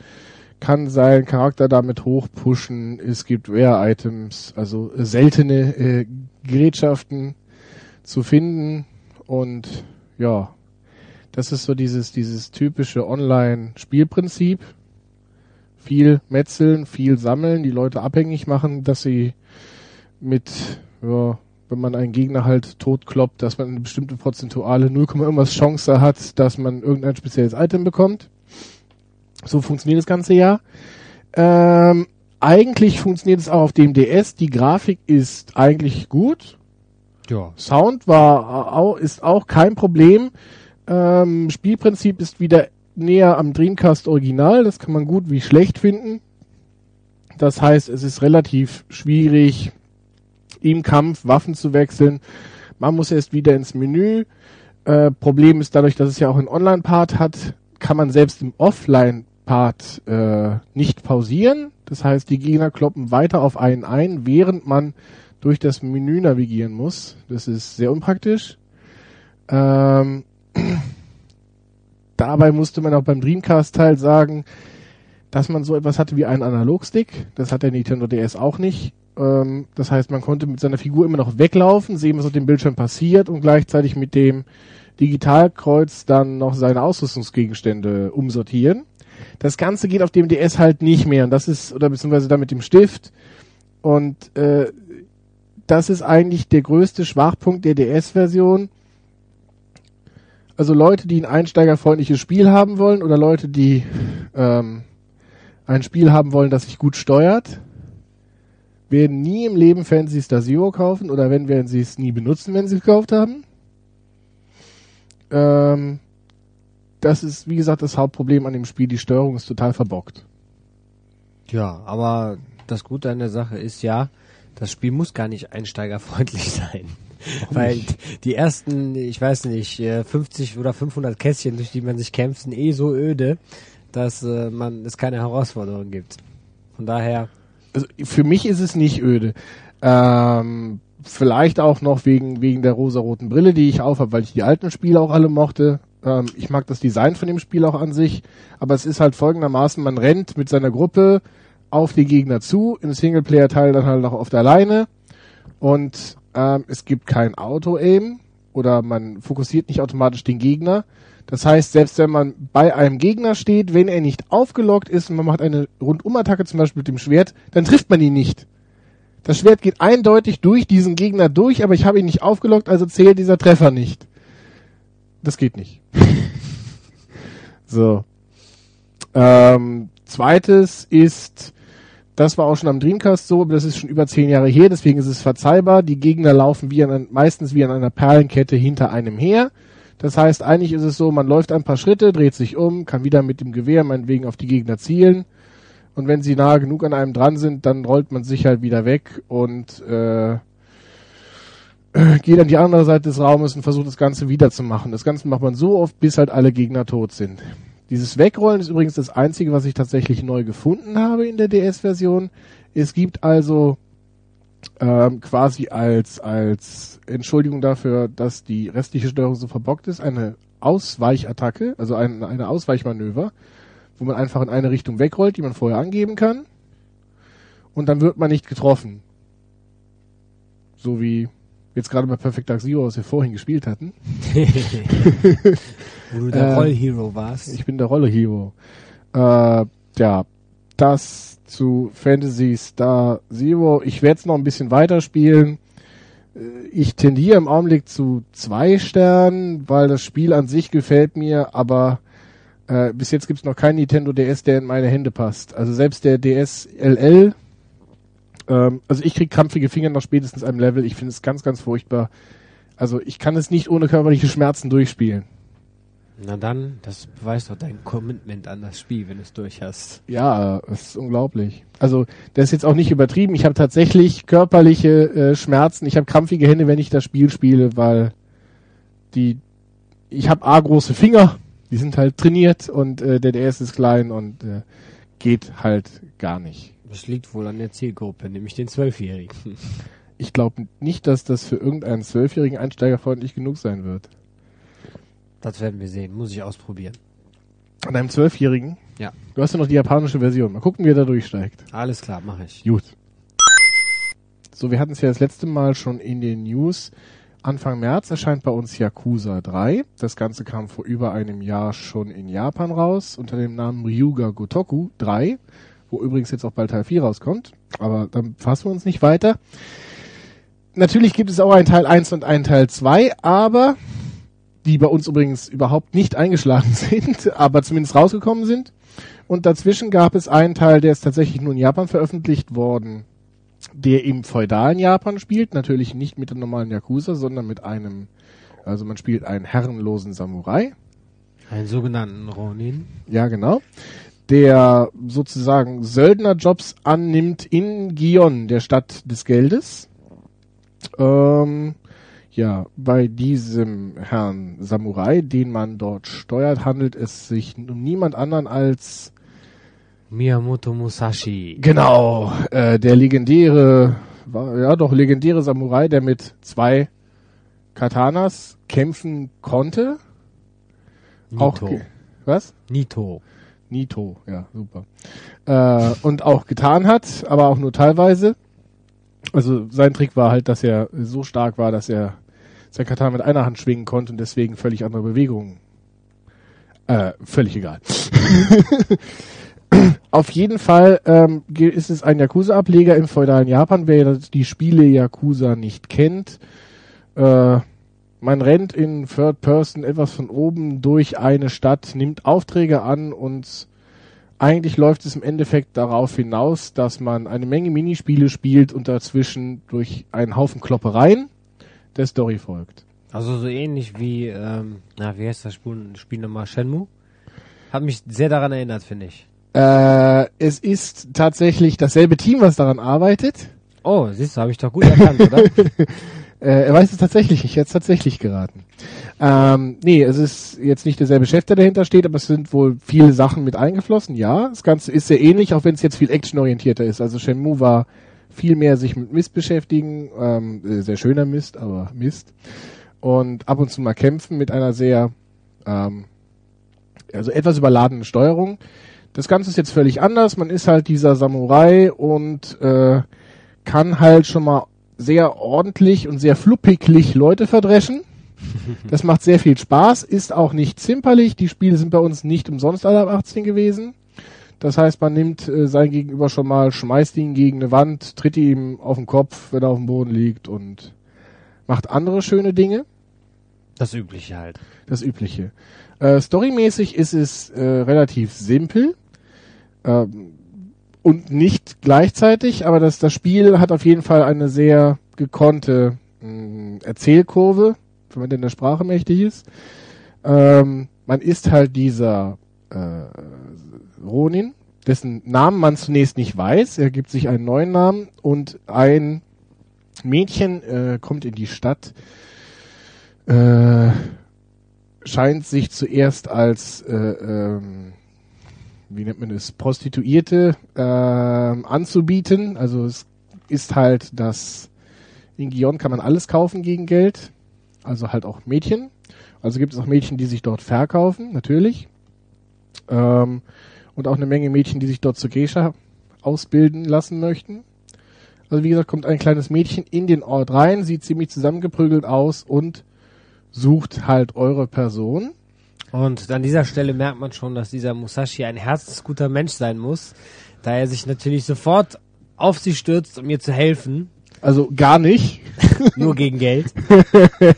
kann seinen Charakter damit hochpushen. Es gibt Rare-Items, also seltene äh, Gerätschaften zu finden. Und ja, das ist so dieses, dieses typische Online-Spielprinzip. Viel metzeln, viel sammeln, die Leute abhängig machen, dass sie mit, ja, wenn man einen Gegner halt totkloppt, dass man eine bestimmte prozentuale 0, irgendwas Chance hat, dass man irgendein spezielles Item bekommt. So funktioniert das ganze ja. Ähm, eigentlich funktioniert es auch auf dem DS. Die Grafik ist eigentlich gut. Ja. Sound war auch, ist auch kein Problem. Ähm, Spielprinzip ist wieder näher am Dreamcast Original. Das kann man gut wie schlecht finden. Das heißt, es ist relativ schwierig, im Kampf Waffen zu wechseln. Man muss erst wieder ins Menü. Äh, Problem ist dadurch, dass es ja auch einen Online-Part hat, kann man selbst im Offline-Part äh, nicht pausieren. Das heißt, die Gegner kloppen weiter auf einen ein, während man durch das Menü navigieren muss. Das ist sehr unpraktisch. Ähm, dabei musste man auch beim Dreamcast-Teil sagen, dass man so etwas hatte wie einen Analogstick. Das hat der Nintendo DS auch nicht. Ähm, das heißt, man konnte mit seiner Figur immer noch weglaufen, sehen, was auf dem Bildschirm passiert und gleichzeitig mit dem Digitalkreuz dann noch seine Ausrüstungsgegenstände umsortieren. Das Ganze geht auf dem DS halt nicht mehr und das ist, oder beziehungsweise dann mit dem Stift. Und äh, das ist eigentlich der größte Schwachpunkt der DS-Version. Also Leute, die ein einsteigerfreundliches Spiel haben wollen oder Leute, die ähm, ein Spiel haben wollen, das sich gut steuert, werden nie im Leben Fantasy Star Zero kaufen oder wenn werden sie es nie benutzen, wenn sie es gekauft haben. Ähm, das ist, wie gesagt, das Hauptproblem an dem Spiel. Die Steuerung ist total verbockt. Ja, aber das Gute an der Sache ist ja, das Spiel muss gar nicht einsteigerfreundlich sein. Weil die ersten, ich weiß nicht, äh, 50 oder 500 Kästchen, durch die man sich kämpft, sind eh so öde, dass äh, man es keine Herausforderung gibt. Von daher, Also für mich ist es nicht öde. Ähm, vielleicht auch noch wegen wegen der rosaroten Brille, die ich aufhab, weil ich die alten Spiele auch alle mochte. Ähm, ich mag das Design von dem Spiel auch an sich, aber es ist halt folgendermaßen: Man rennt mit seiner Gruppe auf die Gegner zu, im Singleplayer-Teil dann halt noch auf der Leine und ähm, es gibt kein Auto-Aim oder man fokussiert nicht automatisch den Gegner. Das heißt, selbst wenn man bei einem Gegner steht, wenn er nicht aufgelockt ist und man macht eine Rundumattacke zum Beispiel mit dem Schwert, dann trifft man ihn nicht. Das Schwert geht eindeutig durch diesen Gegner durch, aber ich habe ihn nicht aufgelockt, also zählt dieser Treffer nicht. Das geht nicht. so. Ähm, zweites ist, das war auch schon am Dreamcast so, aber das ist schon über zehn Jahre her, deswegen ist es verzeihbar. Die Gegner laufen wie an, meistens wie an einer Perlenkette hinter einem her. Das heißt, eigentlich ist es so, man läuft ein paar Schritte, dreht sich um, kann wieder mit dem Gewehr meinetwegen auf die Gegner zielen. Und wenn sie nahe genug an einem dran sind, dann rollt man sich halt wieder weg und äh, geht an die andere Seite des Raumes und versucht das Ganze wieder zu machen. Das Ganze macht man so oft, bis halt alle Gegner tot sind. Dieses Wegrollen ist übrigens das Einzige, was ich tatsächlich neu gefunden habe in der DS-Version. Es gibt also ähm, quasi als, als Entschuldigung dafür, dass die restliche Steuerung so verbockt ist, eine Ausweichattacke, also ein, eine Ausweichmanöver, wo man einfach in eine Richtung wegrollt, die man vorher angeben kann. Und dann wird man nicht getroffen. So wie jetzt gerade bei Perfect Dark Zero, was wir vorhin gespielt hatten. wo du der Äh, Rollhero warst. Ich bin der Rolle Hero. Äh, ja, das zu Fantasy Star Zero. Ich werde es noch ein bisschen weiterspielen. Äh, Ich tendiere im Augenblick zu zwei Sternen, weil das Spiel an sich gefällt mir, aber äh, bis jetzt gibt es noch keinen Nintendo DS, der in meine Hände passt. Also selbst der DS LL, ähm, also ich krieg krampfige Finger nach spätestens einem Level. Ich finde es ganz, ganz furchtbar. Also ich kann es nicht ohne körperliche Schmerzen durchspielen. Na dann, das beweist doch dein Commitment an das Spiel, wenn du es durch hast. Ja, das ist unglaublich. Also, das ist jetzt auch nicht übertrieben. Ich habe tatsächlich körperliche äh, Schmerzen. Ich habe krampfige Hände, wenn ich das Spiel spiele, weil die ich habe a große Finger, die sind halt trainiert und äh, der DS ist klein und äh, geht halt gar nicht. Das liegt wohl an der Zielgruppe, nämlich den Zwölfjährigen. Ich glaube nicht, dass das für irgendeinen zwölfjährigen Einsteiger freundlich genug sein wird. Das werden wir sehen, muss ich ausprobieren. An einem zwölfjährigen Ja. Du hast ja noch die japanische Version. Mal gucken, wie er da durchsteigt. Alles klar, mache ich. Gut. So, wir hatten es ja das letzte Mal schon in den News. Anfang März erscheint bei uns Yakuza 3. Das Ganze kam vor über einem Jahr schon in Japan raus unter dem Namen Ryuga Gotoku 3, wo übrigens jetzt auch bald Teil 4 rauskommt. Aber dann fassen wir uns nicht weiter. Natürlich gibt es auch einen Teil 1 und einen Teil 2, aber die bei uns übrigens überhaupt nicht eingeschlagen sind, aber zumindest rausgekommen sind. Und dazwischen gab es einen Teil, der ist tatsächlich nur in Japan veröffentlicht worden, der im feudalen Japan spielt, natürlich nicht mit dem normalen Yakuza, sondern mit einem, also man spielt einen herrenlosen Samurai. Einen sogenannten Ronin. Ja, genau. Der sozusagen Söldnerjobs annimmt in Gion, der Stadt des Geldes. Ähm, ja, bei diesem Herrn Samurai, den man dort steuert, handelt es sich um niemand anderen als Miyamoto Musashi. Genau, äh, der legendäre, war, ja doch, legendäre Samurai, der mit zwei Katanas kämpfen konnte. Auch Nito. ge- was? Nito. Nito, ja, super. Äh, und auch getan hat, aber auch nur teilweise. Also sein Trick war halt, dass er so stark war, dass er sein Katana mit einer Hand schwingen konnte und deswegen völlig andere Bewegungen. Äh, völlig egal. Auf jeden Fall ähm, ist es ein Yakuza-Ableger im feudalen Japan. Wer die Spiele Yakuza nicht kennt, äh, man rennt in Third Person etwas von oben durch eine Stadt, nimmt Aufträge an und eigentlich läuft es im Endeffekt darauf hinaus, dass man eine Menge Minispiele spielt und dazwischen durch einen Haufen Kloppereien der Story folgt. Also so ähnlich wie, ähm, na, wie heißt das Spiel, Spiel nochmal? Shenmue? Hat mich sehr daran erinnert, finde ich. Äh, es ist tatsächlich dasselbe Team, was daran arbeitet. Oh, siehst du, habe ich doch gut erkannt, oder? Äh, er weiß es tatsächlich, ich hätte es tatsächlich geraten. Ähm, nee, es ist jetzt nicht derselbe Chef, der dahinter steht, aber es sind wohl viele Sachen mit eingeflossen. Ja, das Ganze ist sehr ähnlich, auch wenn es jetzt viel actionorientierter ist. Also Shenmue war viel mehr sich mit Mist beschäftigen, ähm, äh, sehr schöner Mist, aber Mist. Und ab und zu mal kämpfen mit einer sehr, ähm, also etwas überladenen Steuerung. Das Ganze ist jetzt völlig anders. Man ist halt dieser Samurai und äh, kann halt schon mal sehr ordentlich und sehr fluppiglich Leute verdreschen. Das macht sehr viel Spaß, ist auch nicht zimperlich. Die Spiele sind bei uns nicht umsonst alle ab 18 gewesen. Das heißt, man nimmt äh, sein Gegenüber schon mal, schmeißt ihn gegen eine Wand, tritt ihm auf den Kopf, wenn er auf dem Boden liegt und macht andere schöne Dinge. Das Übliche halt. Das Übliche. Äh, storymäßig ist es äh, relativ simpel ähm, und nicht gleichzeitig, aber das, das Spiel hat auf jeden Fall eine sehr gekonnte mh, Erzählkurve, wenn man denn der Sprache mächtig ist. Ähm, man ist halt dieser äh, Ronin, dessen Namen man zunächst nicht weiß. Er gibt sich einen neuen Namen und ein Mädchen äh, kommt in die Stadt, äh, scheint sich zuerst als, äh, ähm, wie nennt man es, Prostituierte ähm, anzubieten. Also es ist halt das, in Gion kann man alles kaufen gegen Geld, also halt auch Mädchen. Also gibt es auch Mädchen, die sich dort verkaufen, natürlich. Ähm, und auch eine Menge Mädchen, die sich dort zur Geisha ausbilden lassen möchten. Also wie gesagt, kommt ein kleines Mädchen in den Ort rein, sieht ziemlich zusammengeprügelt aus und sucht halt eure Person. Und an dieser Stelle merkt man schon, dass dieser Musashi ein herzensguter Mensch sein muss, da er sich natürlich sofort auf sie stürzt, um ihr zu helfen, Also gar nicht. nur gegen Geld.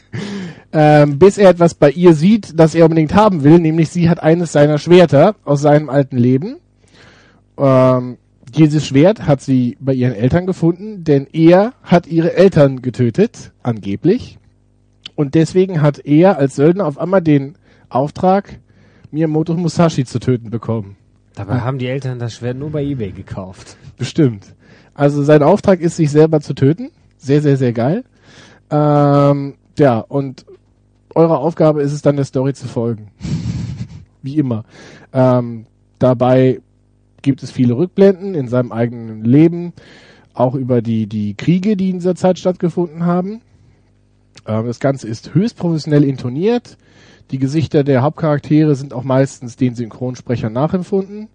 Ähm, bis er etwas bei ihr sieht, das er unbedingt haben will, nämlich sie hat eines seiner Schwerter aus seinem alten Leben. Ähm, dieses Schwert hat sie bei ihren Eltern gefunden, denn er hat ihre Eltern getötet, angeblich. Und deswegen hat er als Söldner auf einmal den Auftrag, Miyamoto Musashi zu töten bekommen. Dabei haben die Eltern das Schwert nur bei Ebay gekauft. Bestimmt. Also sein Auftrag ist, sich selber zu töten. Sehr, sehr, sehr geil. Ähm, ja, und eure Aufgabe ist es dann, der Story zu folgen. Wie immer. Ähm, dabei gibt es viele Rückblenden in seinem eigenen Leben, auch über die, die Kriege, die in dieser Zeit stattgefunden haben. Ähm, das Ganze ist höchst professionell intoniert. Die Gesichter der Hauptcharaktere sind auch meistens den Synchronsprechern nachempfunden.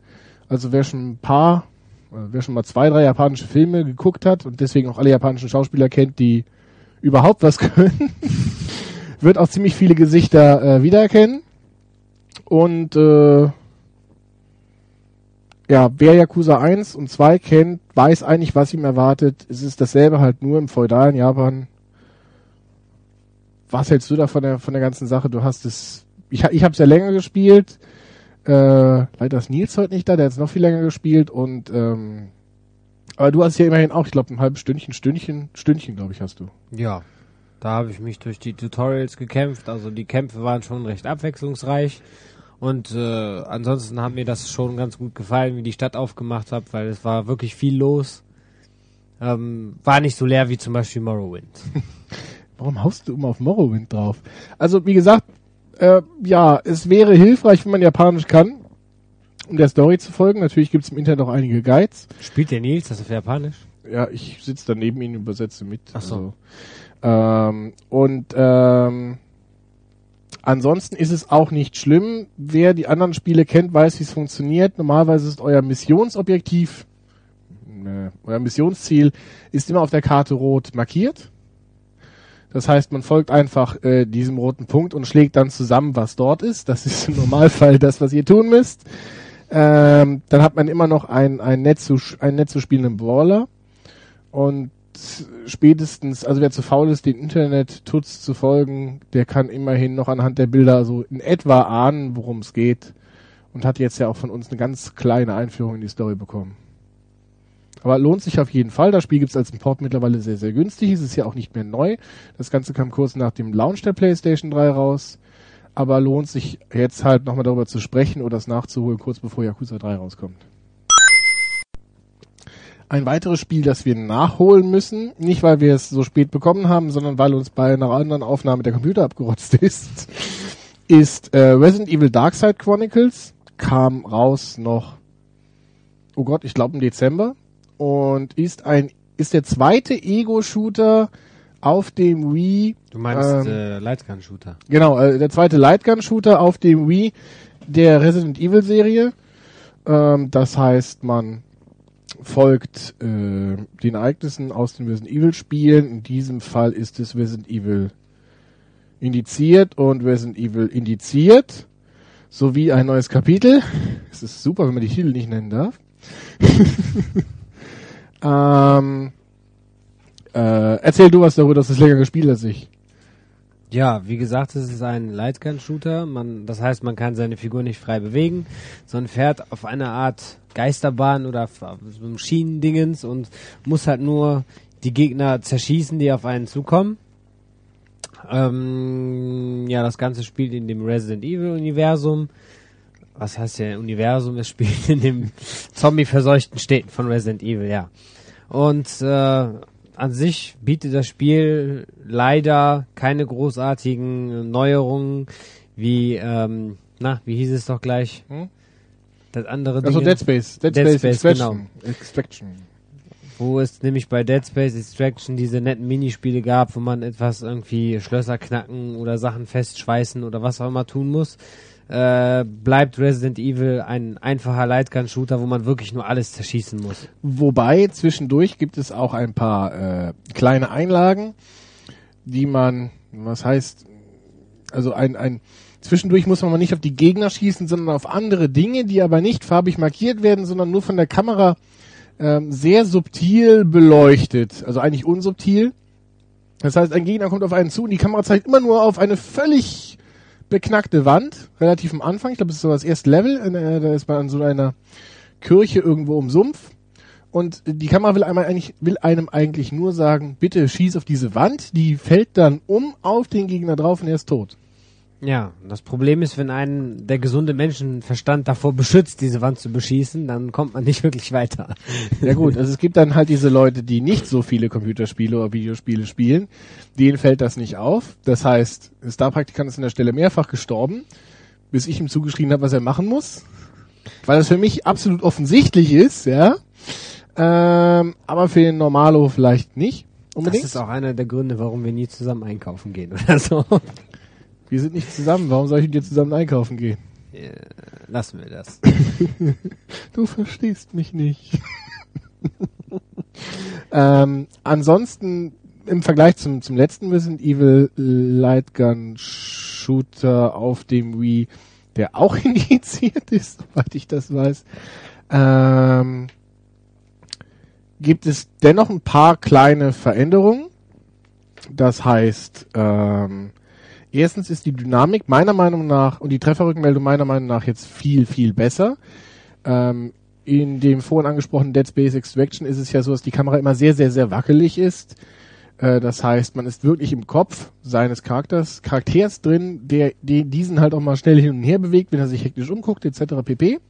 Also wer schon ein paar, äh, wer schon mal zwei, drei japanische Filme geguckt hat und deswegen auch alle japanischen Schauspieler kennt, die überhaupt was können, wird auch ziemlich viele Gesichter äh, wiedererkennen. Und äh, ja, wer Yakuza 1 und 2 kennt, weiß eigentlich, was ihm erwartet. Es ist dasselbe halt nur im feudalen Japan. Was hältst du da von der, von der ganzen Sache? Du hast es, ich, ich habe es ja länger gespielt. Äh, leider ist Nils heute nicht da, der hat es noch viel länger gespielt und ähm, aber du hast ja immerhin auch, ich glaube, ein halbes Stündchen, Stündchen, Stündchen, glaube ich, hast du. Ja, da habe ich mich durch die Tutorials gekämpft. Also die Kämpfe waren schon recht abwechslungsreich. Und äh, ansonsten hat mir das schon ganz gut gefallen, wie die Stadt aufgemacht hat, weil es war wirklich viel los. Ähm, war nicht so leer wie zum Beispiel Morrowind. Warum haust du immer auf Morrowind drauf? Also wie gesagt, äh, ja, es wäre hilfreich, wenn man Japanisch kann, um der Story zu folgen. Natürlich gibt es im Internet auch einige Guides. Spielt der Nils das auf Japanisch? Ja, ich sitze da neben ihm und übersetze mit. Ach so. Also, ähm, und ähm, ansonsten ist es auch nicht schlimm. Wer die anderen Spiele kennt, weiß, wie es funktioniert. Normalerweise ist euer Missionsobjektiv, äh, euer Missionsziel ist immer auf der Karte rot markiert. Das heißt, man folgt einfach äh, diesem roten Punkt und schlägt dann zusammen, was dort ist. Das ist im Normalfall das, was ihr tun müsst. Ähm, dann hat man immer noch einen, einen, nett zu, einen nett zu spielenden Brawler. Und spätestens, also wer zu faul ist, den Internet-Tutz zu folgen, der kann immerhin noch anhand der Bilder so in etwa ahnen, worum es geht. Und hat jetzt ja auch von uns eine ganz kleine Einführung in die Story bekommen. Aber lohnt sich auf jeden Fall. Das Spiel gibt's als Import mittlerweile sehr, sehr günstig. Es ist ja auch nicht mehr neu. Das Ganze kam kurz nach dem Launch der PlayStation 3 raus. Aber lohnt sich jetzt halt nochmal darüber zu sprechen oder das nachzuholen, kurz bevor Yakuza 3 rauskommt. Ein weiteres Spiel, das wir nachholen müssen, nicht weil wir es so spät bekommen haben, sondern weil uns bei einer anderen Aufnahme der Computer abgerotzt ist, ist äh, Resident Evil Darkside Chronicles. Kam raus noch, oh Gott, ich glaube im Dezember und ist ein ist der zweite Ego-Shooter auf dem Wii. Du meinst Ähm, äh, Lightgun-Shooter. Genau, äh, der zweite Lightgun-Shooter auf dem Wii der Resident Evil-Serie. Ähm, das heißt, man folgt äh, den Ereignissen aus den Resident Evil-Spielen. In diesem Fall ist es Resident Evil indiziert und Resident Evil indiziert sowie ein neues Kapitel. Es ist super, wenn man die Titel nicht nennen darf. ähm, äh, erzähl du was darüber, dass es länger gespielt als ich. Ja, wie gesagt, es ist ein Lightgun-Shooter. Man, das heißt, man kann seine Figur nicht frei bewegen, sondern fährt auf einer Art Geisterbahn oder so Schienendingens und muss halt nur die Gegner zerschießen, die auf einen zukommen. Ähm, ja, das Ganze spielt in dem Resident Evil-Universum. Was heißt ja Universum? Es spielt in dem zombie-verseuchten Städten von Resident Evil, ja. Und äh, an sich bietet das Spiel leider keine großartigen Neuerungen wie, ähm, na, wie hieß es doch gleich? Hm? Das andere Also Ding, Dead Space. Dead, Dead Space, Space, Extraction. Extraction. wo es nämlich bei Dead Space Extraction diese netten Minispiele gab, wo man etwas irgendwie Schlösser knacken oder Sachen festschweißen oder was auch immer tun muss. Äh, bleibt Resident Evil ein einfacher Lightgun-Shooter, wo man wirklich nur alles zerschießen muss. Wobei zwischendurch gibt es auch ein paar äh, kleine Einlagen, die man, was heißt, also ein, ein zwischendurch muss man mal nicht auf die Gegner schießen, sondern auf andere Dinge, die aber nicht farbig markiert werden, sondern nur von der Kamera ähm, sehr subtil beleuchtet. Also eigentlich unsubtil. Das heißt, ein Gegner kommt auf einen zu und die Kamera zeigt immer nur auf eine völlig beknackte Wand, relativ am Anfang. Ich glaube, das ist so das erste Level. Äh, Da ist man an so einer Kirche irgendwo im Sumpf. Und die Kamera will, einmal eigentlich, will einem eigentlich nur sagen, bitte schieß auf diese Wand, die fällt dann um auf den Gegner drauf und er ist tot. Ja, das Problem ist, wenn einen der gesunde Menschenverstand davor beschützt, diese Wand zu beschießen, dann kommt man nicht wirklich weiter. Ja gut, also es gibt dann halt diese Leute, die nicht so viele Computerspiele oder Videospiele spielen, denen fällt das nicht auf. Das heißt, Star-Praktikant ist an der Stelle mehrfach gestorben, bis ich ihm zugeschrieben habe, was er machen muss. Weil das für mich absolut offensichtlich ist, ja. Ähm, aber für den Normalo vielleicht nicht Das unbedingt. ist auch einer der Gründe, warum wir nie zusammen einkaufen gehen oder so. Wir sind nicht zusammen. Warum soll ich mit dir zusammen einkaufen gehen? Äh, lassen wir das. Du verstehst mich nicht. ähm, ansonsten im Vergleich zum, zum letzten Resident Evil Lightgun Shooter auf dem Wii, der auch initiiert ist, soweit ich das weiß, ähm, gibt es dennoch ein paar kleine Veränderungen. Das heißt, ähm, erstens ist die Dynamik meiner Meinung nach und die Trefferrückmeldung meiner Meinung nach jetzt viel, viel besser. Ähm, in dem vorhin angesprochenen Dead Space Extraction ist es ja so, dass die Kamera immer sehr, sehr, sehr wackelig ist. Äh, das heißt, man ist wirklich im Kopf seines Charakters, Charakters drin, der, der diesen halt auch mal schnell hin und her bewegt, wenn er sich hektisch umguckt, etc. pp.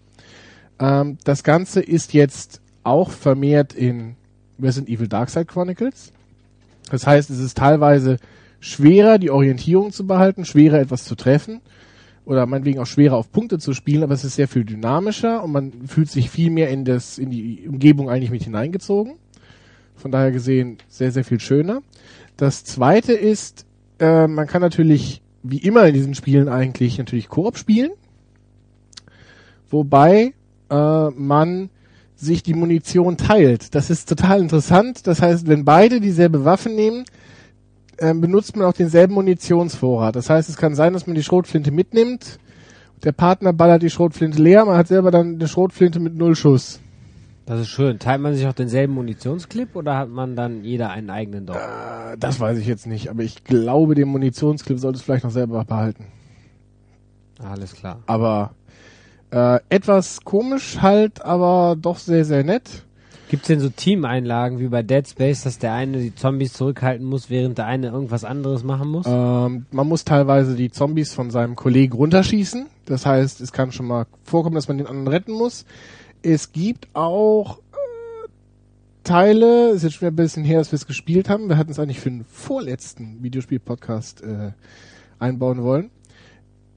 Ähm, das Ganze ist jetzt auch vermehrt in Resident Evil Darkside Chronicles. Das heißt, es ist teilweise schwerer, die Orientierung zu behalten, schwerer etwas zu treffen oder meinetwegen auch schwerer auf Punkte zu spielen, aber es ist sehr viel dynamischer und man fühlt sich viel mehr in das, in die Umgebung eigentlich mit hineingezogen. Von daher gesehen sehr, sehr viel schöner. Das zweite ist, äh, man kann natürlich, wie immer in diesen Spielen eigentlich, natürlich Koop spielen. Wobei äh, man sich die Munition teilt. Das ist total interessant. Das heißt, wenn beide dieselbe Waffe nehmen, äh, benutzt man auch denselben Munitionsvorrat. Das heißt, es kann sein, dass man die Schrotflinte mitnimmt, der Partner ballert die Schrotflinte leer, man hat selber dann eine Schrotflinte mit null Schuss. Das ist schön. Teilt man sich auch denselben Munitionsclip oder hat man dann jeder einen eigenen doch? Äh, das weiß ich jetzt nicht, aber ich glaube, den Munitionsclip sollte es vielleicht noch selber behalten. Alles klar. Aber äh, etwas komisch halt, aber doch sehr, sehr nett. Gibt's denn so Teameinlagen wie bei Dead Space, dass der eine die Zombies zurückhalten muss, während der eine irgendwas anderes machen muss? Ähm, man muss teilweise die Zombies von seinem Kollegen runterschießen. Das heißt, es kann schon mal vorkommen, dass man den anderen retten muss. Es gibt auch äh, Teile, ist jetzt schon ein bisschen her, dass wir es gespielt haben. Wir hatten es eigentlich für den vorletzten Videospiel-Podcast äh, einbauen wollen.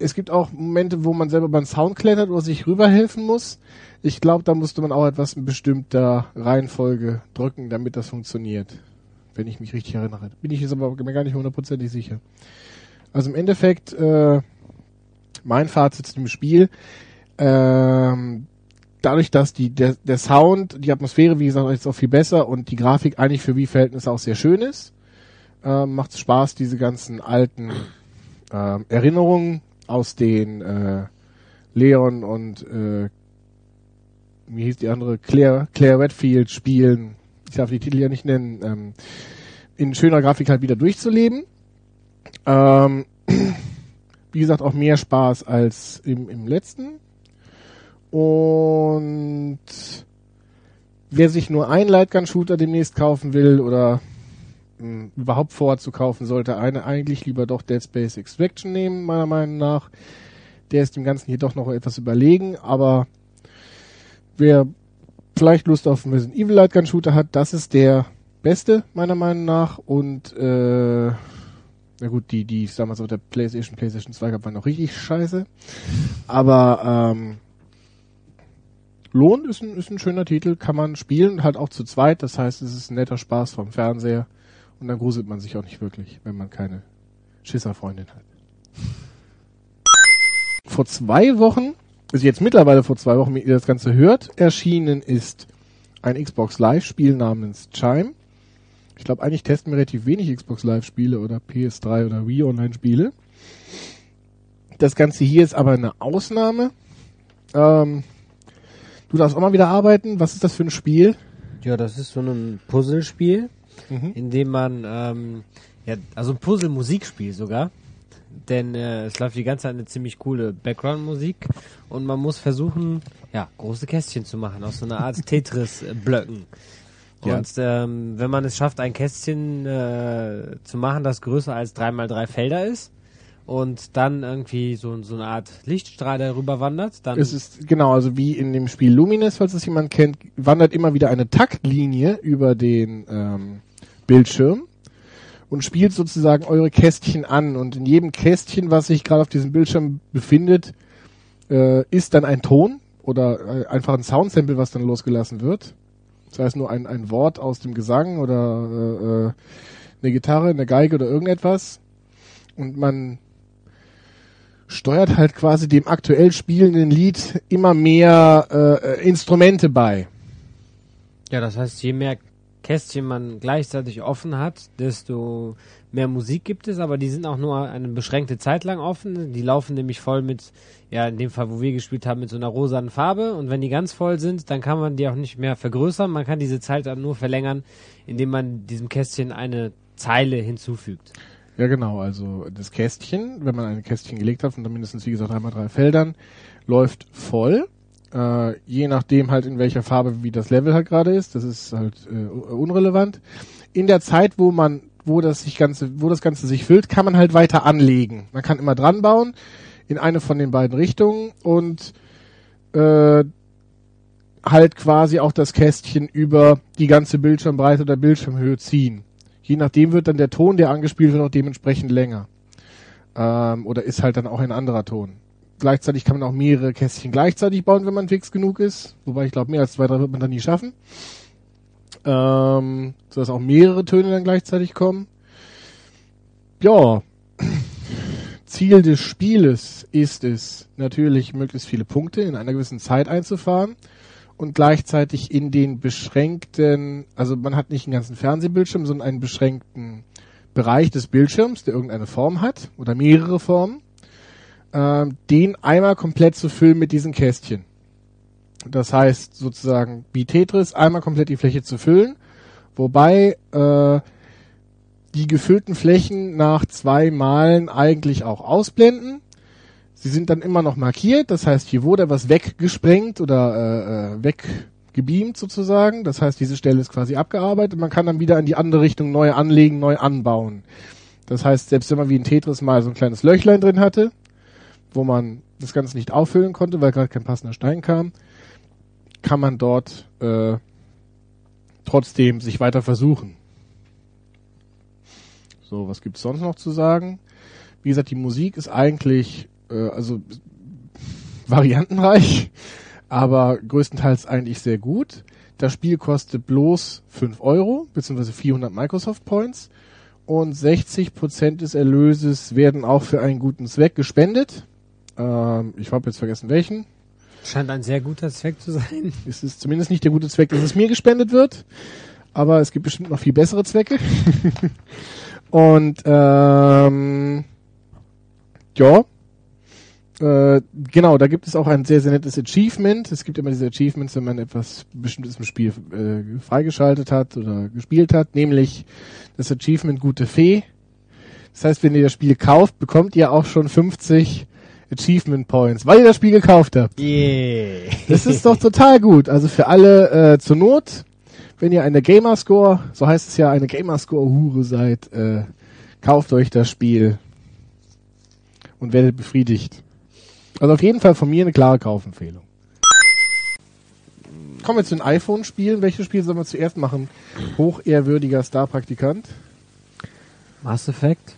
Es gibt auch Momente, wo man selber beim Sound klettert oder sich rüberhelfen muss. Ich glaube, da musste man auch etwas in bestimmter Reihenfolge drücken, damit das funktioniert. Wenn ich mich richtig erinnere. Bin ich jetzt aber gar nicht hundertprozentig sicher. Also im Endeffekt, äh, mein Fazit zu dem Spiel, ähm, dadurch, dass die, der, der Sound, die Atmosphäre, wie gesagt, ist auch viel besser und die Grafik eigentlich für Wii-Verhältnisse auch sehr schön ist, äh, macht es Spaß, diese ganzen alten äh, Erinnerungen aus den äh, Leon und äh, wie hieß die andere, Claire, Claire Redfield spielen, ich darf die Titel ja nicht nennen, ähm, in schöner Grafik halt wieder durchzuleben. Ähm, wie gesagt, auch mehr Spaß als im, im letzten. Und wer sich nur einen Lightgun-Shooter demnächst kaufen will oder mh, überhaupt vorzukaufen, sollte eine eigentlich lieber doch Dead Space Extraction nehmen, meiner Meinung nach. Der ist dem Ganzen jedoch noch etwas überlegen, aber wer vielleicht Lust auf einen Resident Evil Lightgun Shooter hat, das ist der beste, meiner Meinung nach. Und äh, na gut, die, die es damals auf der PlayStation, PlayStation 2 gab, waren noch richtig scheiße. Aber ähm, Lohn ist ein, ist ein schöner Titel, kann man spielen, halt auch zu zweit. Das heißt, es ist ein netter Spaß vom Fernseher. Und dann gruselt man sich auch nicht wirklich, wenn man keine Schisserfreundin hat. Vor zwei Wochen, also jetzt mittlerweile vor zwei Wochen, wenn ihr das Ganze hört, erschienen ist ein Xbox Live-Spiel namens Chime. Ich glaube, eigentlich testen wir relativ wenig Xbox Live-Spiele oder PS3 oder Wii Online-Spiele. Das Ganze hier ist aber eine Ausnahme. Ähm, du darfst auch mal wieder arbeiten. Was ist das für ein Spiel? Ja, das ist so ein Puzzlespiel, Mhm. in dem man, ähm, ja, also ein Puzzle-Musikspiel sogar. Denn äh, es läuft die ganze Zeit eine ziemlich coole Background-Musik und man muss versuchen, ja, große Kästchen zu machen aus so einer Art Tetris-Blöcken. Ja. Und ähm, wenn man es schafft, ein Kästchen äh, zu machen, das größer als drei mal drei Felder ist und dann irgendwie so, so eine Art Lichtstrahl darüber wandert, dann Es ist genau, also wie in dem Spiel Lumines, falls es jemand kennt, wandert immer wieder eine Taktlinie über den ähm, Bildschirm und spielt sozusagen eure Kästchen an. Und in jedem Kästchen, was sich gerade auf diesem Bildschirm befindet, äh, ist dann ein Ton oder äh, einfach ein Soundsample, was dann losgelassen wird. Das heißt nur ein, ein Wort aus dem Gesang oder äh, äh, eine Gitarre, eine Geige oder irgendetwas. Und man steuert halt quasi dem aktuell spielenden Lied immer mehr äh, Instrumente bei. Ja, das heißt, je mehr Kästchen man gleichzeitig offen hat, desto mehr Musik gibt es, aber die sind auch nur eine beschränkte Zeit lang offen. Die laufen nämlich voll mit, ja, in dem Fall, wo wir gespielt haben, mit so einer rosanen Farbe. Und wenn die ganz voll sind, dann kann man die auch nicht mehr vergrößern. Man kann diese Zeit dann nur verlängern, indem man diesem Kästchen eine Zeile hinzufügt. Ja, genau. Also das Kästchen, wenn man ein Kästchen gelegt hat, dann mindestens, wie gesagt, einmal drei Feldern, läuft voll. Äh, je nachdem halt in welcher Farbe wie das Level halt gerade ist. Das ist halt äh, unrelevant. In der Zeit, wo man, wo das sich ganze, wo das Ganze sich füllt, kann man halt weiter anlegen. Man kann immer dran bauen in eine von den beiden Richtungen und äh, halt quasi auch das Kästchen über die ganze Bildschirmbreite oder Bildschirmhöhe ziehen. Je nachdem wird dann der Ton, der angespielt wird, auch dementsprechend länger. Ähm, oder ist halt dann auch ein anderer Ton. Gleichzeitig kann man auch mehrere Kästchen gleichzeitig bauen, wenn man fix genug ist. Wobei ich glaube, mehr als zwei, drei wird man dann nie schaffen. Ähm, sodass auch mehrere Töne dann gleichzeitig kommen. Ja. Ziel des Spieles ist es, natürlich möglichst viele Punkte in einer gewissen Zeit einzufahren und gleichzeitig in den beschränkten, also man hat nicht einen ganzen Fernsehbildschirm, sondern einen beschränkten Bereich des Bildschirms, der irgendeine Form hat oder mehrere Formen, äh, den einmal komplett zu füllen mit diesen Kästchen. Das heißt sozusagen wie Tetris einmal komplett die Fläche zu füllen, wobei äh, die gefüllten Flächen nach zwei Malen eigentlich auch ausblenden. Sie sind dann immer noch markiert, das heißt, hier wurde was weggesprengt oder äh, äh, weggebeamt sozusagen. Das heißt, diese Stelle ist quasi abgearbeitet. Man kann dann wieder in die andere Richtung neu anlegen, neu anbauen. Das heißt, selbst wenn man wie in Tetris mal so ein kleines Löchlein drin hatte, wo man das Ganze nicht auffüllen konnte, weil gerade kein passender Stein kam, kann man dort äh, trotzdem sich weiter versuchen. So, was gibt's sonst noch zu sagen? Wie gesagt, die Musik ist eigentlich äh, also variantenreich, aber größtenteils eigentlich sehr gut. Das Spiel kostet bloß 5 Euro, beziehungsweise 400 Microsoft Points und 60% des Erlöses werden auch für einen guten Zweck gespendet. Ähm, ich habe jetzt vergessen welchen. Scheint ein sehr guter Zweck zu sein. Es ist zumindest nicht der gute Zweck, dass es mir gespendet wird, aber es gibt bestimmt noch viel bessere Zwecke. Und ähm, ja, äh, genau, da gibt es auch ein sehr, sehr nettes Achievement. Es gibt immer diese Achievements, wenn man etwas Bestimmtes im Spiel äh, freigeschaltet hat oder gespielt hat, nämlich das Achievement Gute Fee. Das heißt, wenn ihr das Spiel kauft, bekommt ihr auch schon 50 Achievement Points, weil ihr das Spiel gekauft habt. Yeah. Das ist doch total gut. Also für alle äh, zur Not, wenn ihr eine Gamerscore, so heißt es ja, eine Gamerscore-Hure seid, äh, kauft euch das Spiel und werdet befriedigt. Also auf jeden Fall von mir eine klare Kaufempfehlung. Kommen wir zu den iPhone-Spielen. Welches Spiel sollen wir zuerst machen? Hochehrwürdiger Star-Praktikant. Mass Effect?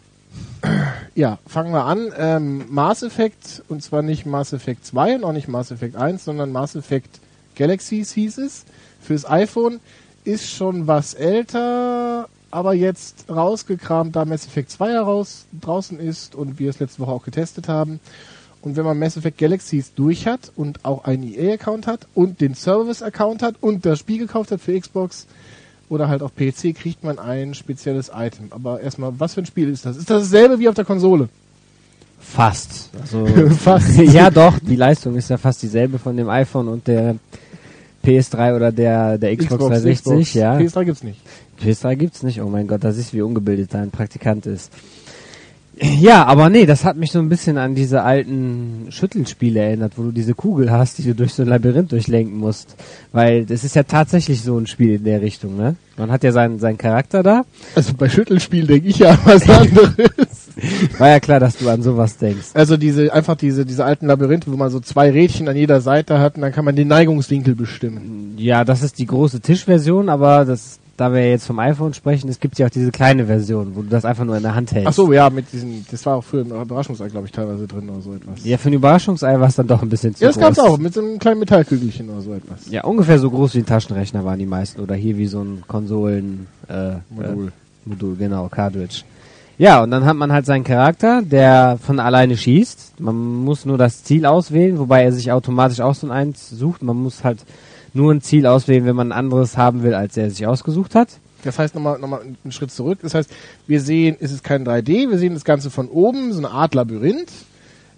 Ja, fangen wir an. Ähm, Mass Effect, und zwar nicht Mass Effect 2 und auch nicht Mass Effect 1, sondern Mass Effect Galaxies hieß es. Fürs iPhone ist schon was älter, aber jetzt rausgekramt, da Mass Effect 2 heraus, draußen ist und wir es letzte Woche auch getestet haben. Und wenn man Mass Effect Galaxies durch hat und auch einen EA-Account hat und den Service-Account hat und das Spiel gekauft hat für Xbox oder halt auf PC, kriegt man ein spezielles Item. Aber erstmal, was für ein Spiel ist das? Ist das dasselbe wie auf der Konsole? Fast. Also, Fast. ja, doch. Die Leistung ist ja fast dieselbe von dem iPhone und der PS3 oder der, der Xbox, 360. Xbox. Ja. PS3 gibt's nicht. PS3 gibt's nicht. Oh mein Gott, das ist wie ungebildet dein Praktikant ist. Ja, aber nee, das hat mich so ein bisschen an diese alten Schüttelspiele erinnert, wo du diese Kugel hast, die du durch so ein Labyrinth durchlenken musst. Weil das ist ja tatsächlich so ein Spiel in der Richtung, ne? Man hat ja seinen, seinen Charakter da. Also bei Schüttelspiel denke ich ja an was anderes. War ja klar, dass du an sowas denkst. Also diese, einfach diese, diese alten Labyrinthe, wo man so zwei Rädchen an jeder Seite hat und dann kann man den Neigungswinkel bestimmen. Ja, das ist die große Tischversion, aber das, da wir jetzt vom iPhone sprechen, es gibt ja auch diese kleine Version, wo du das einfach nur in der Hand hältst. Ach so, ja, mit diesen, das war auch für ein Überraschungsei, glaube ich, teilweise drin oder so etwas. Ja, für ein Überraschungsei war es dann doch ein bisschen zu Ja, das groß. gab's auch, mit so einem kleinen Metallkügelchen oder so etwas. Ja, ungefähr so groß wie ein Taschenrechner waren die meisten. Oder hier wie so ein Konsolen äh, Modul. Äh, Modul, genau, Cartridge. Ja, und dann hat man halt seinen Charakter, der von alleine schießt. Man muss nur das Ziel auswählen, wobei er sich automatisch auch so ein eins sucht. Man muss halt nur ein Ziel auswählen, wenn man ein anderes haben will, als er sich ausgesucht hat. Das heißt nochmal noch mal einen Schritt zurück. Das heißt, wir sehen, es ist kein 3D, wir sehen das Ganze von oben, so eine Art Labyrinth.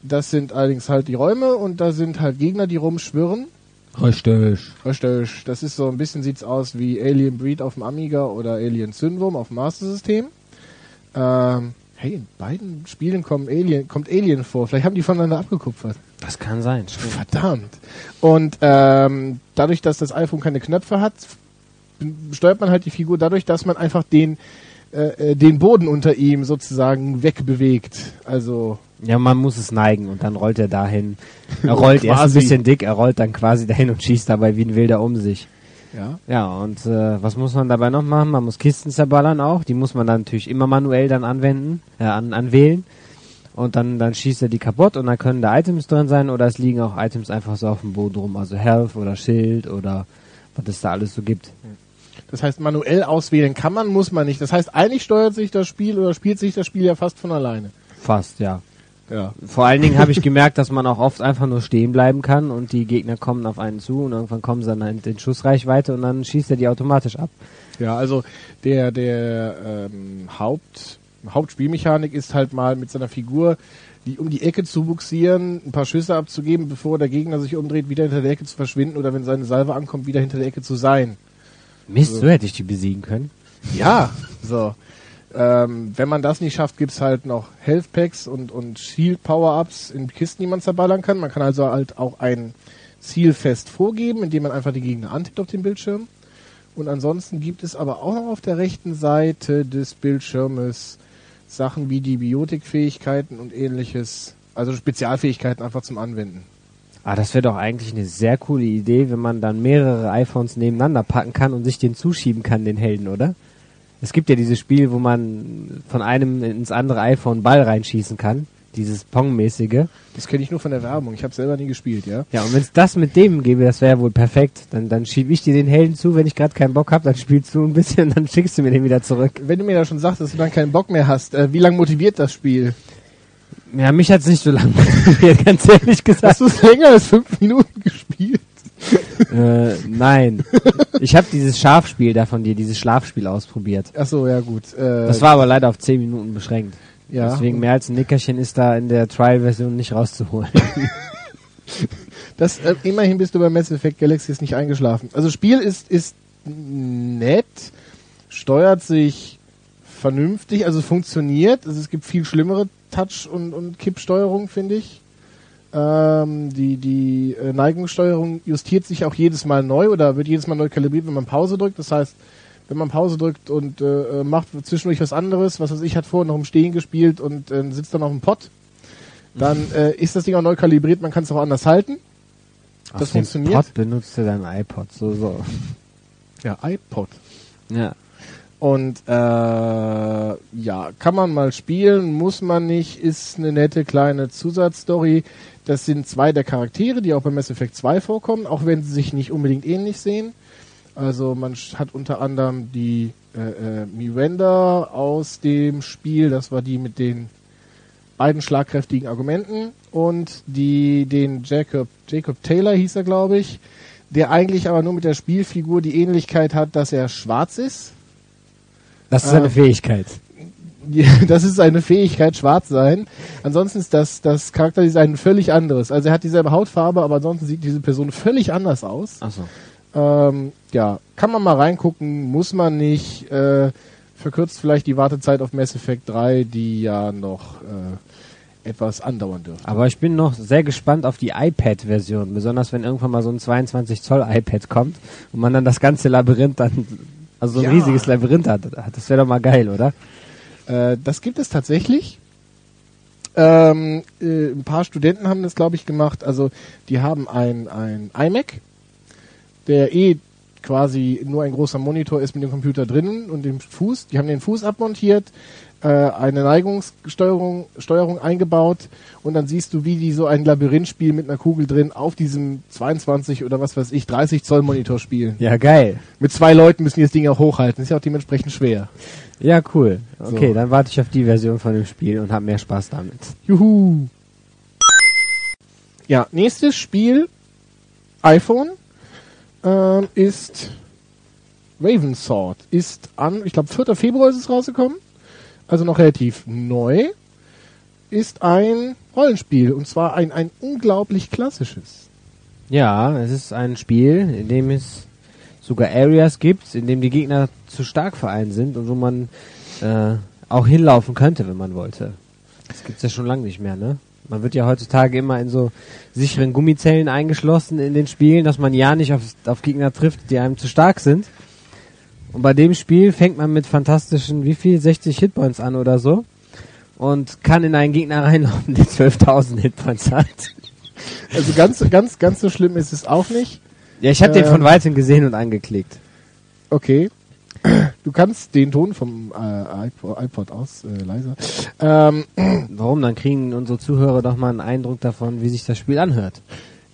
Das sind allerdings halt die Räume und da sind halt Gegner, die rumschwirren. Richtig. Richtig. Das ist so ein bisschen sieht's aus wie Alien Breed auf dem Amiga oder Alien Syndrome auf dem Master System. Ähm, hey, in beiden Spielen kommen Alien, kommt Alien vor. Vielleicht haben die voneinander abgekupfert. Das kann sein. Stimmt. Verdammt. Und ähm, dadurch, dass das iPhone keine Knöpfe hat, steuert man halt die Figur dadurch, dass man einfach den äh, äh den Boden unter ihm sozusagen wegbewegt. Also ja, man muss es neigen und dann rollt er dahin. Er rollt erst ein bisschen dick, er rollt dann quasi dahin und schießt dabei wie ein Wilder um sich. Ja. Ja, und äh, was muss man dabei noch machen? Man muss Kisten zerballern auch. Die muss man dann natürlich immer manuell dann anwenden, äh, an, anwählen. Und dann, dann schießt er die kaputt und dann können da Items drin sein oder es liegen auch Items einfach so auf dem Boden rum. Also Health oder Schild oder was es da alles so gibt. Das heißt, manuell auswählen kann man, muss man nicht. Das heißt, eigentlich steuert sich das Spiel oder spielt sich das Spiel ja fast von alleine. Fast, ja. Ja. Vor allen Dingen habe ich gemerkt, dass man auch oft einfach nur stehen bleiben kann und die Gegner kommen auf einen zu und irgendwann kommen sie dann in Schussreichweite und dann schießt er die automatisch ab. Ja, also der der ähm, Haupt Hauptspielmechanik ist halt mal mit seiner Figur die um die Ecke zu buxieren, ein paar Schüsse abzugeben, bevor der Gegner sich umdreht, wieder hinter der Ecke zu verschwinden oder wenn seine Salve ankommt, wieder hinter der Ecke zu sein. Mist, also, so hätte ich die besiegen können. Ja, so. Ähm, wenn man das nicht schafft, gibt's halt noch Health Packs und, und Shield Power-Ups in Kisten, die man zerballern kann. Man kann also halt auch ein Ziel fest vorgeben, indem man einfach die Gegner antippt auf dem Bildschirm. Und ansonsten gibt es aber auch noch auf der rechten Seite des Bildschirmes Sachen wie die Biotikfähigkeiten und ähnliches, also Spezialfähigkeiten einfach zum Anwenden. Ah, das wäre doch eigentlich eine sehr coole Idee, wenn man dann mehrere iPhones nebeneinander packen kann und sich den zuschieben kann, den Helden, oder? Es gibt ja dieses Spiel, wo man von einem ins andere iPhone Ball reinschießen kann. Dieses Pong-mäßige. Das kenne ich nur von der Werbung. Ich habe selber nie gespielt, ja. Ja, und wenn es das mit dem gäbe, das wäre ja wohl perfekt. Dann, dann schiebe ich dir den Helden zu, wenn ich gerade keinen Bock habe, dann spielst du ein bisschen, dann schickst du mir den wieder zurück. Wenn du mir da schon sagst, dass du dann keinen Bock mehr hast, äh, wie lange motiviert das Spiel? Ja, mich hat's nicht so lange motiviert, ganz ehrlich gesagt. Hast du länger als fünf Minuten gespielt? Äh, nein. Ich habe dieses Schafspiel da von dir, dieses Schlafspiel ausprobiert. Ach so, ja gut. Äh, das war aber leider auf 10 Minuten beschränkt. Ja. Deswegen mehr als ein Nickerchen ist da in der Trial-Version nicht rauszuholen. das, äh, immerhin bist du bei Mass Effect Galaxy nicht eingeschlafen. Also Spiel ist, ist nett, steuert sich vernünftig, also funktioniert. Also es gibt viel schlimmere Touch- und, und Kippsteuerung, finde ich. Ähm, die die äh, Neigungssteuerung justiert sich auch jedes Mal neu oder wird jedes Mal neu kalibriert, wenn man Pause drückt. Das heißt, wenn man Pause drückt und äh, macht zwischendurch was anderes, was weiß ich, hat vorhin noch im Stehen gespielt und äh, sitzt dann auf dem Pott, dann äh, ist das Ding auch neu kalibriert, man kann es auch anders halten. Auf das funktioniert. Pod benutzt du dein iPod, so, so. Ja, iPod. Ja. Und äh, ja, kann man mal spielen, muss man nicht, ist eine nette kleine Zusatzstory. Das sind zwei der Charaktere, die auch bei Mass Effect 2 vorkommen, auch wenn sie sich nicht unbedingt ähnlich sehen. Also man hat unter anderem die äh, äh, Miranda aus dem Spiel, das war die mit den beiden schlagkräftigen Argumenten und die den Jacob Jacob Taylor hieß er glaube ich, der eigentlich aber nur mit der Spielfigur die Ähnlichkeit hat, dass er schwarz ist. Das ist eine äh, Fähigkeit. das ist eine Fähigkeit, schwarz sein. Ansonsten ist das, das Charakterdesign völlig anderes. Also er hat dieselbe Hautfarbe, aber ansonsten sieht diese Person völlig anders aus. Ach so. Ähm, ja, kann man mal reingucken, muss man nicht. Äh, verkürzt vielleicht die Wartezeit auf Mass Effect 3, die ja noch äh, etwas andauern dürfte. Aber ich bin noch sehr gespannt auf die iPad-Version, besonders wenn irgendwann mal so ein 22 Zoll iPad kommt und man dann das ganze Labyrinth dann, also so ein ja. riesiges Labyrinth hat. Das wäre doch mal geil, oder? Äh, das gibt es tatsächlich. Ähm, äh, ein paar Studenten haben das, glaube ich, gemacht. Also die haben ein, ein iMac, der eh quasi nur ein großer Monitor ist mit dem Computer drinnen und dem Fuß. Die haben den Fuß abmontiert, äh, eine Neigungssteuerung Steuerung eingebaut und dann siehst du, wie die so ein Labyrinthspiel mit einer Kugel drin auf diesem 22 oder was weiß ich 30 Zoll Monitor spielen. Ja, geil. Mit zwei Leuten müssen die das Ding auch hochhalten. Ist ja auch dementsprechend schwer. Ja, cool. Okay, So. dann warte ich auf die Version von dem Spiel und habe mehr Spaß damit. Juhu. Ja, nächstes Spiel iPhone ähm, ist Ravensword. Ist an, ich glaube 4. Februar ist es rausgekommen. Also noch relativ neu. Ist ein Rollenspiel und zwar ein, ein unglaublich klassisches. Ja, es ist ein Spiel, in dem es sogar Areas gibt, in dem die Gegner zu stark für einen sind und wo man äh, auch hinlaufen könnte, wenn man wollte. Das gibt's ja schon lange nicht mehr, ne? Man wird ja heutzutage immer in so sicheren Gummizellen eingeschlossen in den Spielen, dass man ja nicht auf, auf Gegner trifft, die einem zu stark sind. Und bei dem Spiel fängt man mit fantastischen, wie viel, 60 Hitpoints an oder so und kann in einen Gegner reinlaufen, der 12.000 Hitpoints hat. Also ganz, ganz, ganz so schlimm ist es auch nicht. Ja, ich habe den von weitem gesehen und angeklickt. Okay. Du kannst den Ton vom äh, iPod, iPod aus äh, leiser. Ähm, Warum? Dann kriegen unsere Zuhörer doch mal einen Eindruck davon, wie sich das Spiel anhört.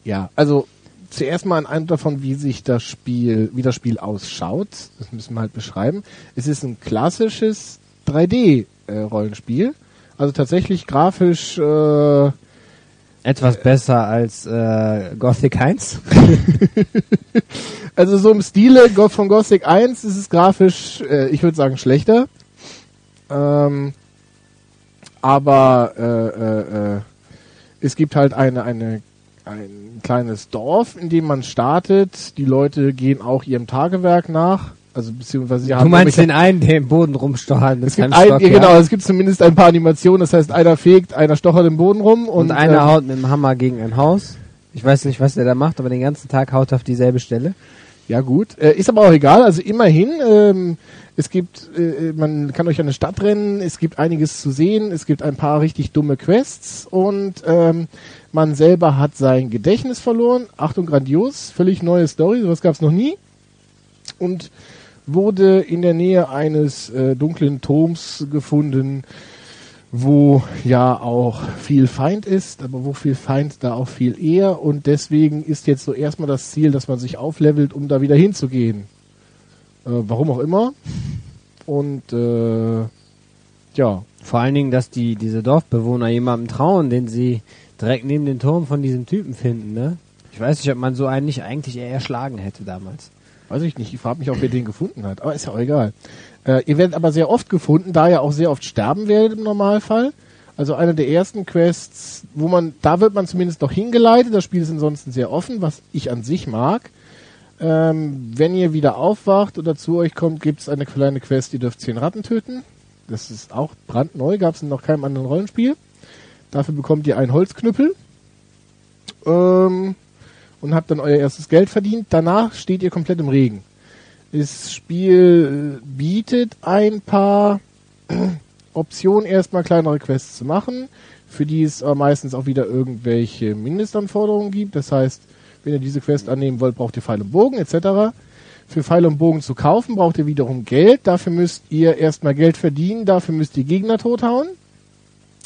Ja, also zuerst mal ein Eindruck davon, wie sich das Spiel, wie das Spiel ausschaut. Das müssen wir halt beschreiben. Es ist ein klassisches 3D-Rollenspiel. also tatsächlich grafisch, äh, Etwas besser als äh, Gothic 1. also so im Stile von Gothic 1 ist es grafisch, äh, ich würde sagen, schlechter. Ähm, aber äh, äh, äh, es gibt halt eine, eine, ein kleines Dorf, in dem man startet. Die Leute gehen auch ihrem Tagewerk nach. Also beziehungsweise sie Du meinst den einen, der im Boden rumstochert mit es gibt seinem ein, Stock, ja, ja? genau, es gibt zumindest ein paar Animationen. Das heißt, einer fegt, einer stochert im Boden rum und, Und, einer ähm, haut mit dem Hammer gegen ein Haus. Ich weiß nicht, was der da macht, aber den ganzen Tag haut er auf dieselbe Stelle. Ja gut, äh, ist aber auch egal. Also immerhin, ähm, es gibt, äh, man kann durch eine Stadt rennen, es gibt einiges zu sehen, es gibt ein paar richtig dumme Quests und ähm, man selber hat sein Gedächtnis verloren. Achtung, grandios, völlig neue Story, sowas gab es noch nie. Und wurde in der Nähe eines äh, dunklen Turms gefunden, wo ja auch viel Feind ist, aber wo viel Feind da auch viel eher und deswegen ist jetzt so erstmal das Ziel, dass man sich auflevelt, um da wieder hinzugehen. Äh, warum auch immer. Und äh, ja, Vor allen Dingen, dass die diese Dorfbewohner jemandem trauen, den sie direkt neben den Turm von diesem Typen finden, ne? Ich weiß nicht, ob man so einen nicht eigentlich eher erschlagen hätte damals. Weiß ich nicht, ich frage mich auch, wer den gefunden hat, aber ist ja auch egal. Äh, ihr werdet aber sehr oft gefunden, da ihr auch sehr oft sterben werdet im Normalfall. Also eine der ersten Quests, wo man, da wird man zumindest noch hingeleitet, das Spiel ist ansonsten sehr offen, was ich an sich mag. Ähm, wenn ihr wieder aufwacht oder zu euch kommt, gibt es eine kleine Quest, ihr dürft zehn Ratten töten. Das ist auch brandneu, gab es in noch keinem anderen Rollenspiel. Dafür bekommt ihr einen Holzknüppel. Ähm, und habt dann euer erstes Geld verdient. Danach steht ihr komplett im Regen. Das Spiel äh, bietet ein paar Optionen, erstmal kleinere Quests zu machen, für die es aber meistens auch wieder irgendwelche Mindestanforderungen gibt. Das heißt, wenn ihr diese Quest annehmen wollt, braucht ihr Pfeil und Bogen etc. Für Pfeil und Bogen zu kaufen, braucht ihr wiederum Geld. Dafür müsst ihr erstmal Geld verdienen, dafür müsst ihr Gegner tothauen.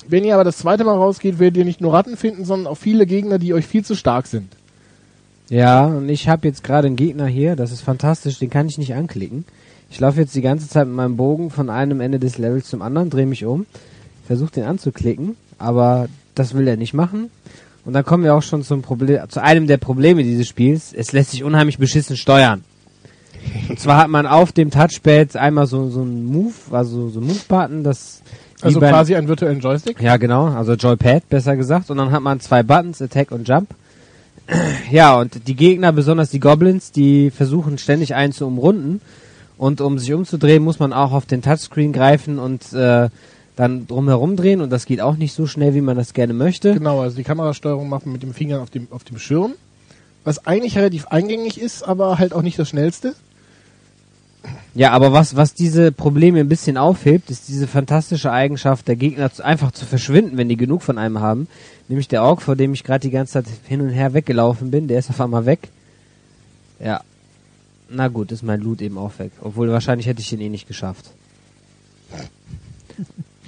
Wenn ihr aber das zweite Mal rausgeht, werdet ihr nicht nur Ratten finden, sondern auch viele Gegner, die euch viel zu stark sind. Ja, und ich habe jetzt gerade einen Gegner hier, das ist fantastisch, den kann ich nicht anklicken. Ich laufe jetzt die ganze Zeit mit meinem Bogen von einem Ende des Levels zum anderen, drehe mich um, versuche den anzuklicken, aber das will er nicht machen. Und dann kommen wir auch schon zum Problem, zu einem der Probleme dieses Spiels. Es lässt sich unheimlich beschissen steuern. Und zwar hat man auf dem Touchpad einmal so, so ein Move, also so ein Move-Button, das Also quasi einen virtuellen Joystick. ja, genau, also Joypad, besser gesagt. Und dann hat man zwei Buttons, Attack und Jump. Ja, und die Gegner, besonders die Goblins, die versuchen ständig einen zu umrunden. Und um sich umzudrehen, muss man auch auf den Touchscreen greifen und äh, dann drumherum drehen. Und das geht auch nicht so schnell, wie man das gerne möchte. Genau, also die Kamerasteuerung macht man mit dem Finger auf dem, auf dem Schirm. Was eigentlich relativ eingängig ist, aber halt auch nicht das schnellste. Ja, aber was, was diese Probleme ein bisschen aufhebt, ist diese fantastische Eigenschaft der Gegner zu, einfach zu verschwinden, wenn die genug von einem haben. Nämlich der Ork, vor dem ich gerade die ganze Zeit hin und her weggelaufen bin, der ist auf einmal weg. Ja. Na gut, ist mein Loot eben auch weg. Obwohl wahrscheinlich hätte ich den eh nicht geschafft.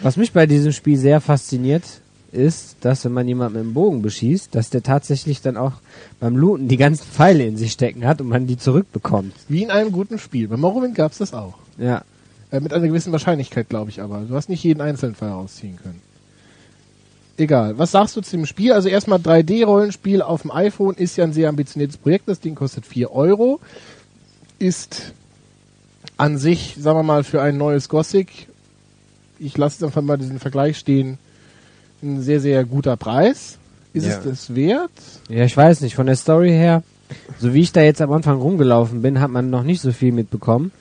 Was mich bei diesem Spiel sehr fasziniert, ist, dass wenn man jemanden mit dem Bogen beschießt, dass der tatsächlich dann auch beim Looten die ganzen Pfeile in sich stecken hat und man die zurückbekommt. Wie in einem guten Spiel. Bei Morrowind gab's das auch. Ja. Äh, mit einer gewissen Wahrscheinlichkeit, glaube ich aber. Du hast nicht jeden einzelnen Pfeil rausziehen können. Egal. Was sagst du zu dem Spiel? Also erstmal 3D-Rollenspiel auf dem iPhone ist ja ein sehr ambitioniertes Projekt. Das Ding kostet 4 Euro. Ist an sich, sagen wir mal, für ein neues Gothic, ich lasse jetzt einfach mal diesen Vergleich stehen, ein sehr, sehr guter Preis. Ist Ja. es das wert? Ja, ich weiß nicht. Von der Story her, so wie ich da jetzt am Anfang rumgelaufen bin, hat man noch nicht so viel mitbekommen.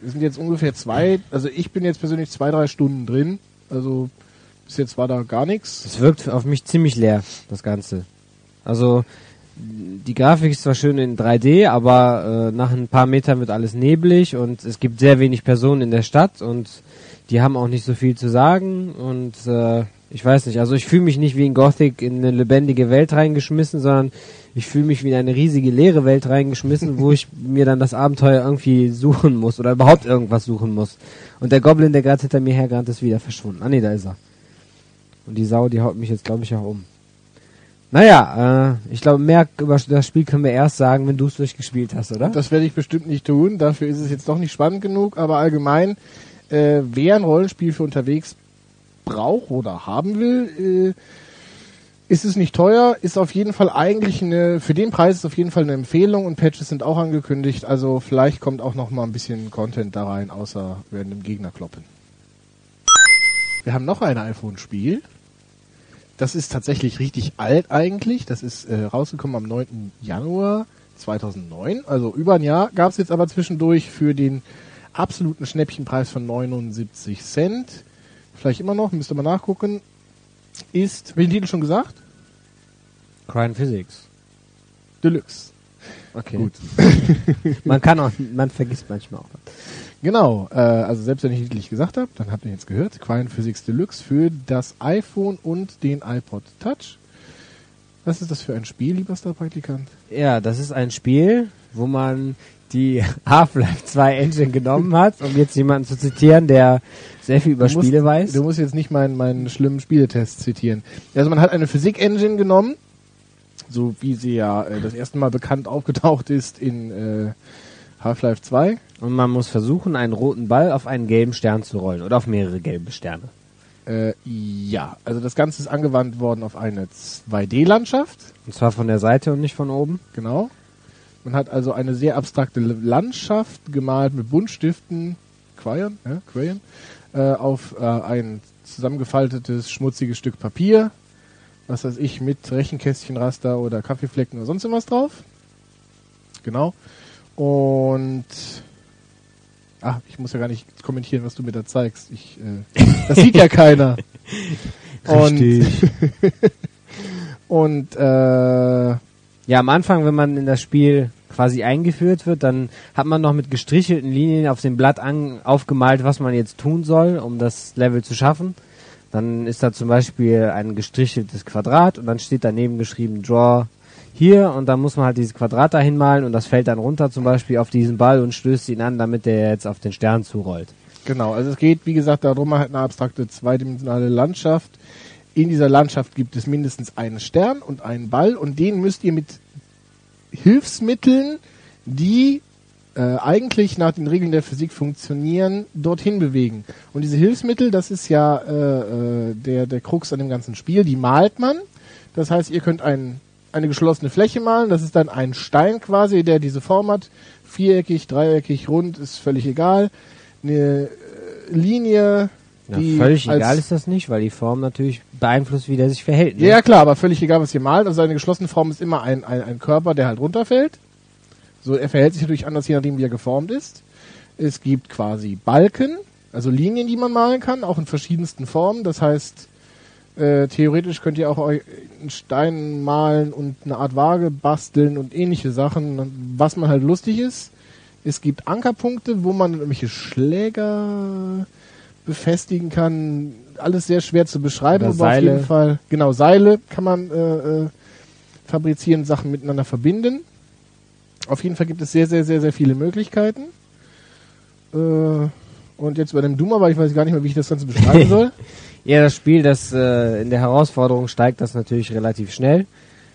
Wir sind jetzt ungefähr zwei, also ich bin jetzt persönlich zwei, drei Stunden drin. Also bis jetzt war da gar nichts. Es wirkt auf mich ziemlich leer, das Ganze. Also, die Grafik ist zwar schön in 3D, aber äh, nach ein paar Metern wird alles neblig und es gibt sehr wenig Personen in der Stadt und die haben auch nicht so viel zu sagen und äh, ich weiß nicht, also ich fühle mich nicht wie in Gothic in eine lebendige Welt reingeschmissen, sondern ich fühle mich wie in eine riesige leere Welt reingeschmissen, wo ich mir dann das Abenteuer irgendwie suchen muss oder überhaupt irgendwas suchen muss. Und der Goblin, der gerade hinter mir hergerannt ist, wieder verschwunden. Ah nee, da ist er. Und die Sau, die haut mich jetzt, glaube ich, auch um. Naja, äh, ich glaube, mehr über das Spiel können wir erst sagen, wenn du es durchgespielt hast, oder? Das werde ich bestimmt nicht tun. Dafür ist es jetzt doch nicht spannend genug. Aber allgemein, äh, wer ein Rollenspiel für unterwegs braucht oder haben will, äh, ist es nicht teuer. Ist auf jeden Fall eigentlich eine, für den Preis ist auf jeden Fall eine Empfehlung und Patches sind auch angekündigt. Also vielleicht kommt auch noch mal ein bisschen Content da rein, außer werden dem Gegner kloppen. Wir haben noch ein iPhone-Spiel. Das ist tatsächlich richtig alt eigentlich. Das ist äh, rausgekommen am 9. Januar 2009. Also über ein Jahr gab es jetzt aber zwischendurch für den absoluten Schnäppchenpreis von 79 Cent. Vielleicht immer noch, müsste man nachgucken. Ist, welchen Titel schon gesagt? Crime Physics. Deluxe. Okay. Gut. Man kann auch, man vergisst manchmal auch. was. Genau, äh, also selbst wenn ich den Titel nicht gesagt habe, dann habt ihr jetzt gehört. Quine Physics Deluxe für das iPhone und den iPod Touch. Was ist das für ein Spiel, lieber Star-Praktikant? Ja, das ist ein Spiel, wo man die Half-Life 2 Engine genommen hat, um jetzt jemanden zu zitieren, der sehr viel über Du musst- Spiele weiß. Du musst jetzt nicht meinen, meinen schlimmen Spieletest zitieren. Also man hat eine Physik-Engine genommen, so wie sie ja äh, das erste Mal bekannt aufgetaucht ist in äh, Half-Life 2. Und man muss versuchen, einen roten Ball auf einen gelben Stern zu rollen oder auf mehrere gelbe Sterne. Äh, ja, also das Ganze ist angewandt worden auf eine 2D-Landschaft. Und zwar von der Seite und nicht von oben. Genau. Man hat also eine sehr abstrakte Landschaft gemalt mit Buntstiften, Quayon, ja, Crayon, äh, auf äh, ein zusammengefaltetes, schmutziges Stück Papier, was weiß ich, mit Rechenkästchenraster oder Kaffeeflecken oder sonst irgendwas drauf. Genau. Und ach, ich muss ja gar nicht kommentieren, was du mir da zeigst. Ich, äh, das sieht ja keiner. Und, und äh, Ja, am Anfang, wenn man in das Spiel quasi eingeführt wird, dann hat man noch mit gestrichelten Linien auf dem Blatt an, aufgemalt, was man jetzt tun soll, um das Level zu schaffen. Dann ist da zum Beispiel ein gestricheltes Quadrat und dann steht daneben geschrieben Draw hier und dann muss man halt dieses Quadrat dahin malen und das fällt dann runter zum Beispiel auf diesen Ball und stößt ihn an, damit der jetzt auf den Stern zurollt. Genau, also es geht, wie gesagt, darum, hat eine abstrakte zweidimensionale Landschaft. In dieser Landschaft gibt es mindestens einen Stern und einen Ball und den müsst ihr mit Hilfsmitteln, die äh, eigentlich nach den Regeln der Physik funktionieren, dorthin bewegen. Und diese Hilfsmittel, das ist ja äh, äh, der, der Krux an dem ganzen Spiel, die malt man. Das heißt, ihr könnt ein, eine geschlossene Fläche malen, das ist dann ein Stein quasi, der diese Form hat. Viereckig, dreieckig, rund, ist völlig egal. Eine äh, Linie, Die völlig egal ist das nicht, weil die Form natürlich beeinflusst, wie der sich verhält. Ne? Ja, klar, aber völlig egal, was ihr malt. Also eine geschlossene Form ist immer ein, ein, ein Körper, der halt runterfällt. So, er verhält sich natürlich anders, je nachdem, wie er geformt ist. Es gibt quasi Balken, also Linien, die man malen kann, auch in verschiedensten Formen. Das heißt, äh, theoretisch könnt ihr auch eu- einen Stein malen und eine Art Waage basteln und ähnliche Sachen, was man halt lustig ist. Es gibt Ankerpunkte, wo man irgendwelche Schläger befestigen kann. Alles sehr schwer zu beschreiben, aber auf Seile. jeden Fall, genau, Seile kann man äh, äh, fabrizieren, Sachen miteinander verbinden. Auf jeden Fall gibt es sehr, sehr, sehr, sehr viele Möglichkeiten. Äh, und jetzt bei dem Doom, aber ich weiß gar nicht mehr, wie ich das Ganze beschreiben soll. Ja, das Spiel, das äh, in der Herausforderung steigt das natürlich relativ schnell.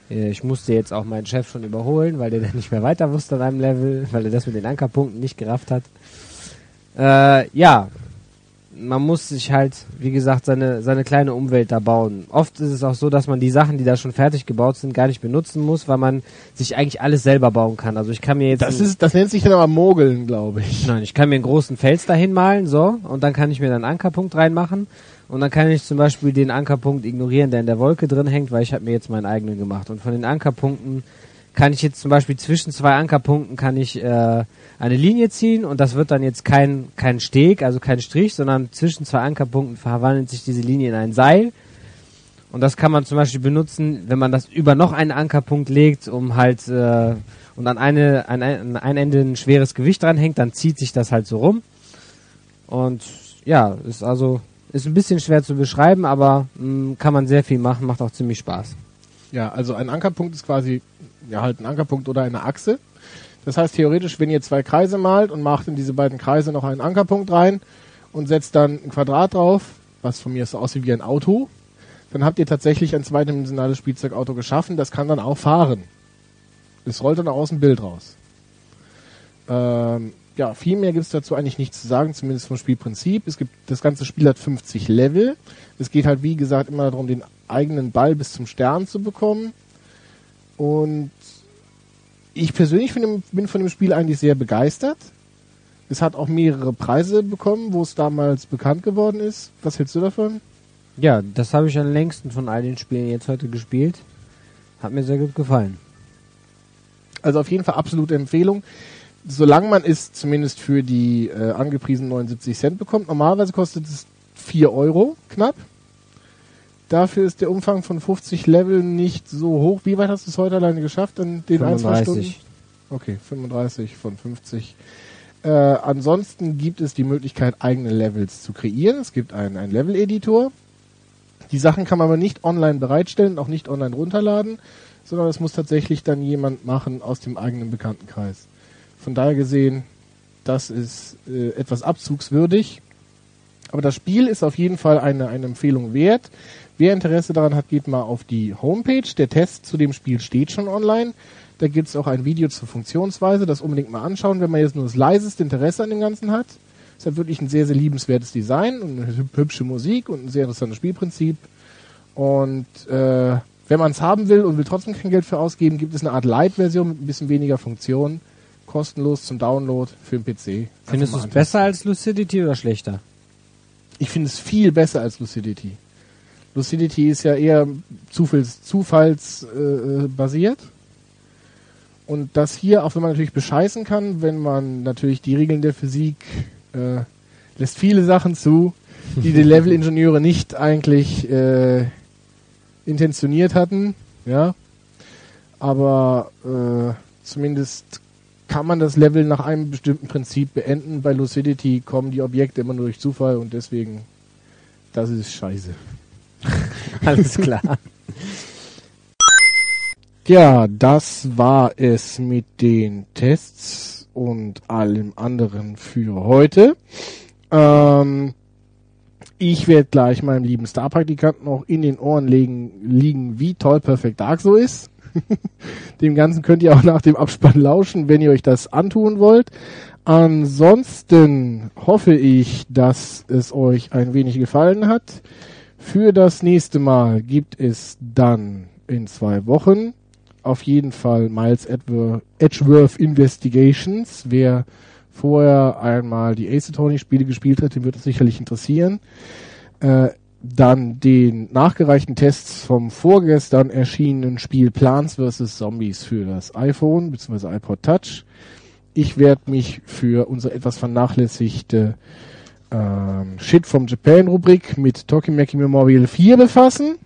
Äh, ich musste jetzt auch meinen Chef schon überholen, weil der dann nicht mehr weiter wusste an einem Level, weil er das mit den Ankerpunkten nicht gerafft hat. Äh, ja, man muss sich halt, wie gesagt, seine, seine kleine Umwelt da bauen. Oft ist es auch so, dass man die Sachen, die da schon fertig gebaut sind, gar nicht benutzen muss, weil man sich eigentlich alles selber bauen kann. Also ich kann mir jetzt... Das ist, das nennt sich dann aber Mogeln, glaube ich. Nein, ich kann mir einen großen Fels dahin malen, so, und dann kann ich mir dann einen Ankerpunkt reinmachen. Und dann kann ich zum Beispiel den Ankerpunkt ignorieren, der in der Wolke drin hängt, weil ich habe mir jetzt meinen eigenen gemacht. Und von den Ankerpunkten kann ich jetzt zum Beispiel zwischen zwei Ankerpunkten kann ich äh, eine Linie ziehen und das wird dann jetzt kein, kein Steg, also kein Strich, sondern zwischen zwei Ankerpunkten verwandelt sich diese Linie in ein Seil. Und das kann man zum Beispiel benutzen, wenn man das über noch einen Ankerpunkt legt, um halt äh, und an eine an ein, an ein Ende ein schweres Gewicht dranhängt, dann zieht sich das halt so rum. Und ja, ist also ist ein bisschen schwer zu beschreiben, aber mh, kann man sehr viel machen, macht auch ziemlich Spaß. Ja, also ein Ankerpunkt ist quasi ja halt ein Ankerpunkt oder eine Achse. Das heißt theoretisch, wenn ihr zwei Kreise malt und macht in diese beiden Kreise noch einen Ankerpunkt rein und setzt dann ein Quadrat drauf, was von mir so aussieht wie ein Auto, dann habt ihr tatsächlich ein zweidimensionales Spielzeugauto geschaffen. Das kann dann auch fahren. Es rollt dann auch aus dem Bild raus. Ähm, ja, viel mehr gibt es dazu eigentlich nichts zu sagen, zumindest vom Spielprinzip. Es gibt, das ganze Spiel hat 50 Level. Es geht halt, wie gesagt, immer darum, den eigenen Ball bis zum Stern zu bekommen. Und ich persönlich dem, bin von dem Spiel eigentlich sehr begeistert. Es hat auch mehrere Preise bekommen, wo es damals bekannt geworden ist. Was hältst du davon? Ja, das habe ich am längsten von all den Spielen jetzt heute gespielt. Hat mir sehr gut gefallen. Also auf jeden Fall absolute Empfehlung. Solange man es zumindest für die äh, angepriesenen 79 Cent bekommt. Normalerweise kostet es 4 Euro knapp. Dafür ist der Umfang von 50 Level nicht so hoch. Wie weit hast du es heute alleine geschafft in den 35. ein, zwei Stunden? Okay, 35 von 50. Äh, ansonsten gibt es die Möglichkeit, eigene Levels zu kreieren. Es gibt einen, einen Level-Editor. Die Sachen kann man aber nicht online bereitstellen, auch nicht online runterladen, sondern das muss tatsächlich dann jemand machen aus dem eigenen Bekanntenkreis. Von daher gesehen, das ist äh, etwas abzugswürdig. Aber das Spiel ist auf jeden Fall eine, eine Empfehlung wert. Wer Interesse daran hat, geht mal auf die Homepage. Der Test zu dem Spiel steht schon online. Da gibt es auch ein Video zur Funktionsweise. Das unbedingt mal anschauen, wenn man jetzt nur das leiseste Interesse an dem Ganzen hat. Es hat wirklich ein sehr, sehr liebenswertes Design und eine hübsche Musik und ein sehr interessantes Spielprinzip. Und äh, wenn man es haben will und will trotzdem kein Geld für ausgeben, gibt es eine Art Light-Version mit ein bisschen weniger Funktionen. Kostenlos zum Download für den PC. Findest du es besser als Lucidity oder schlechter? ich finde es viel besser als Lucidity. Lucidity ist ja eher Zufalls, Zufalls äh, basiert. Und das hier, auch wenn man natürlich bescheißen kann, wenn man natürlich die Regeln der Physik äh, lässt viele Sachen zu, die die Level-Ingenieure nicht eigentlich äh, intentioniert hatten, ja. Aber äh, zumindest kann man das Level nach einem bestimmten Prinzip beenden. Bei Lucidity kommen die Objekte immer nur durch Zufall und deswegen, das ist scheiße. Alles klar. Ja, das war es mit den Tests und allem anderen für heute. Ähm, ich werde gleich meinem lieben Star-Praktikanten noch in den Ohren legen, liegen, wie toll Perfect Dark so ist. dem Ganzen könnt ihr auch nach dem Abspann lauschen, wenn ihr euch das antun wollt. Ansonsten hoffe ich, dass es euch ein wenig gefallen hat. Für das nächste Mal gibt es dann in zwei Wochen auf jeden Fall Miles Edgeworth Investigations. Wer vorher einmal die Ace Attorney Spiele gespielt hat, den wird es sicherlich interessieren. Äh, dann den nachgereichten Tests vom vorgestern erschienenen Spiel Plants vs. Zombies für das iPhone bzw. iPod Touch. Ich werde mich für unsere etwas vernachlässigte ähm, Shit from Japan Rubrik mit Tokimeki Memorial 4 befassen.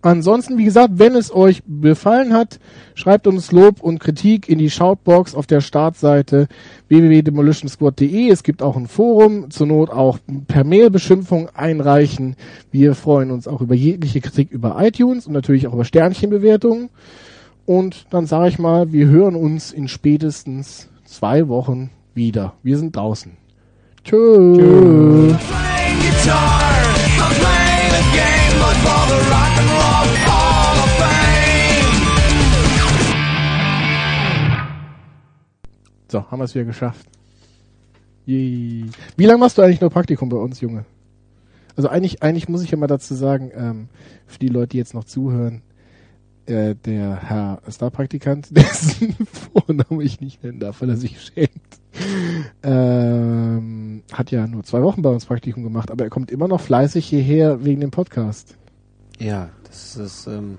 Ansonsten, wie gesagt, wenn es euch gefallen hat, schreibt uns Lob und Kritik in die Shoutbox auf der Startseite www.demolitionsquad.de. Es gibt auch ein Forum, zur Not auch per Mail Beschimpfung einreichen. Wir freuen uns auch über jegliche Kritik über iTunes und natürlich auch über Sternchenbewertungen. Und dann sage ich mal, wir hören uns in spätestens zwei Wochen wieder. Wir sind draußen. Fame. So, haben wir es wieder geschafft. Yay. Wie lange machst du eigentlich noch Praktikum bei uns, Junge? Also eigentlich, eigentlich muss ich ja mal dazu sagen, ähm, für die Leute, die jetzt noch zuhören, äh, der Herr Starpraktikant, dessen Vorname ich nicht nennen darf, weil er sich schämt, ähm, hat ja nur zwei Wochen bei uns Praktikum gemacht, aber er kommt immer noch fleißig hierher wegen dem Podcast. Ja, das ist, ähm,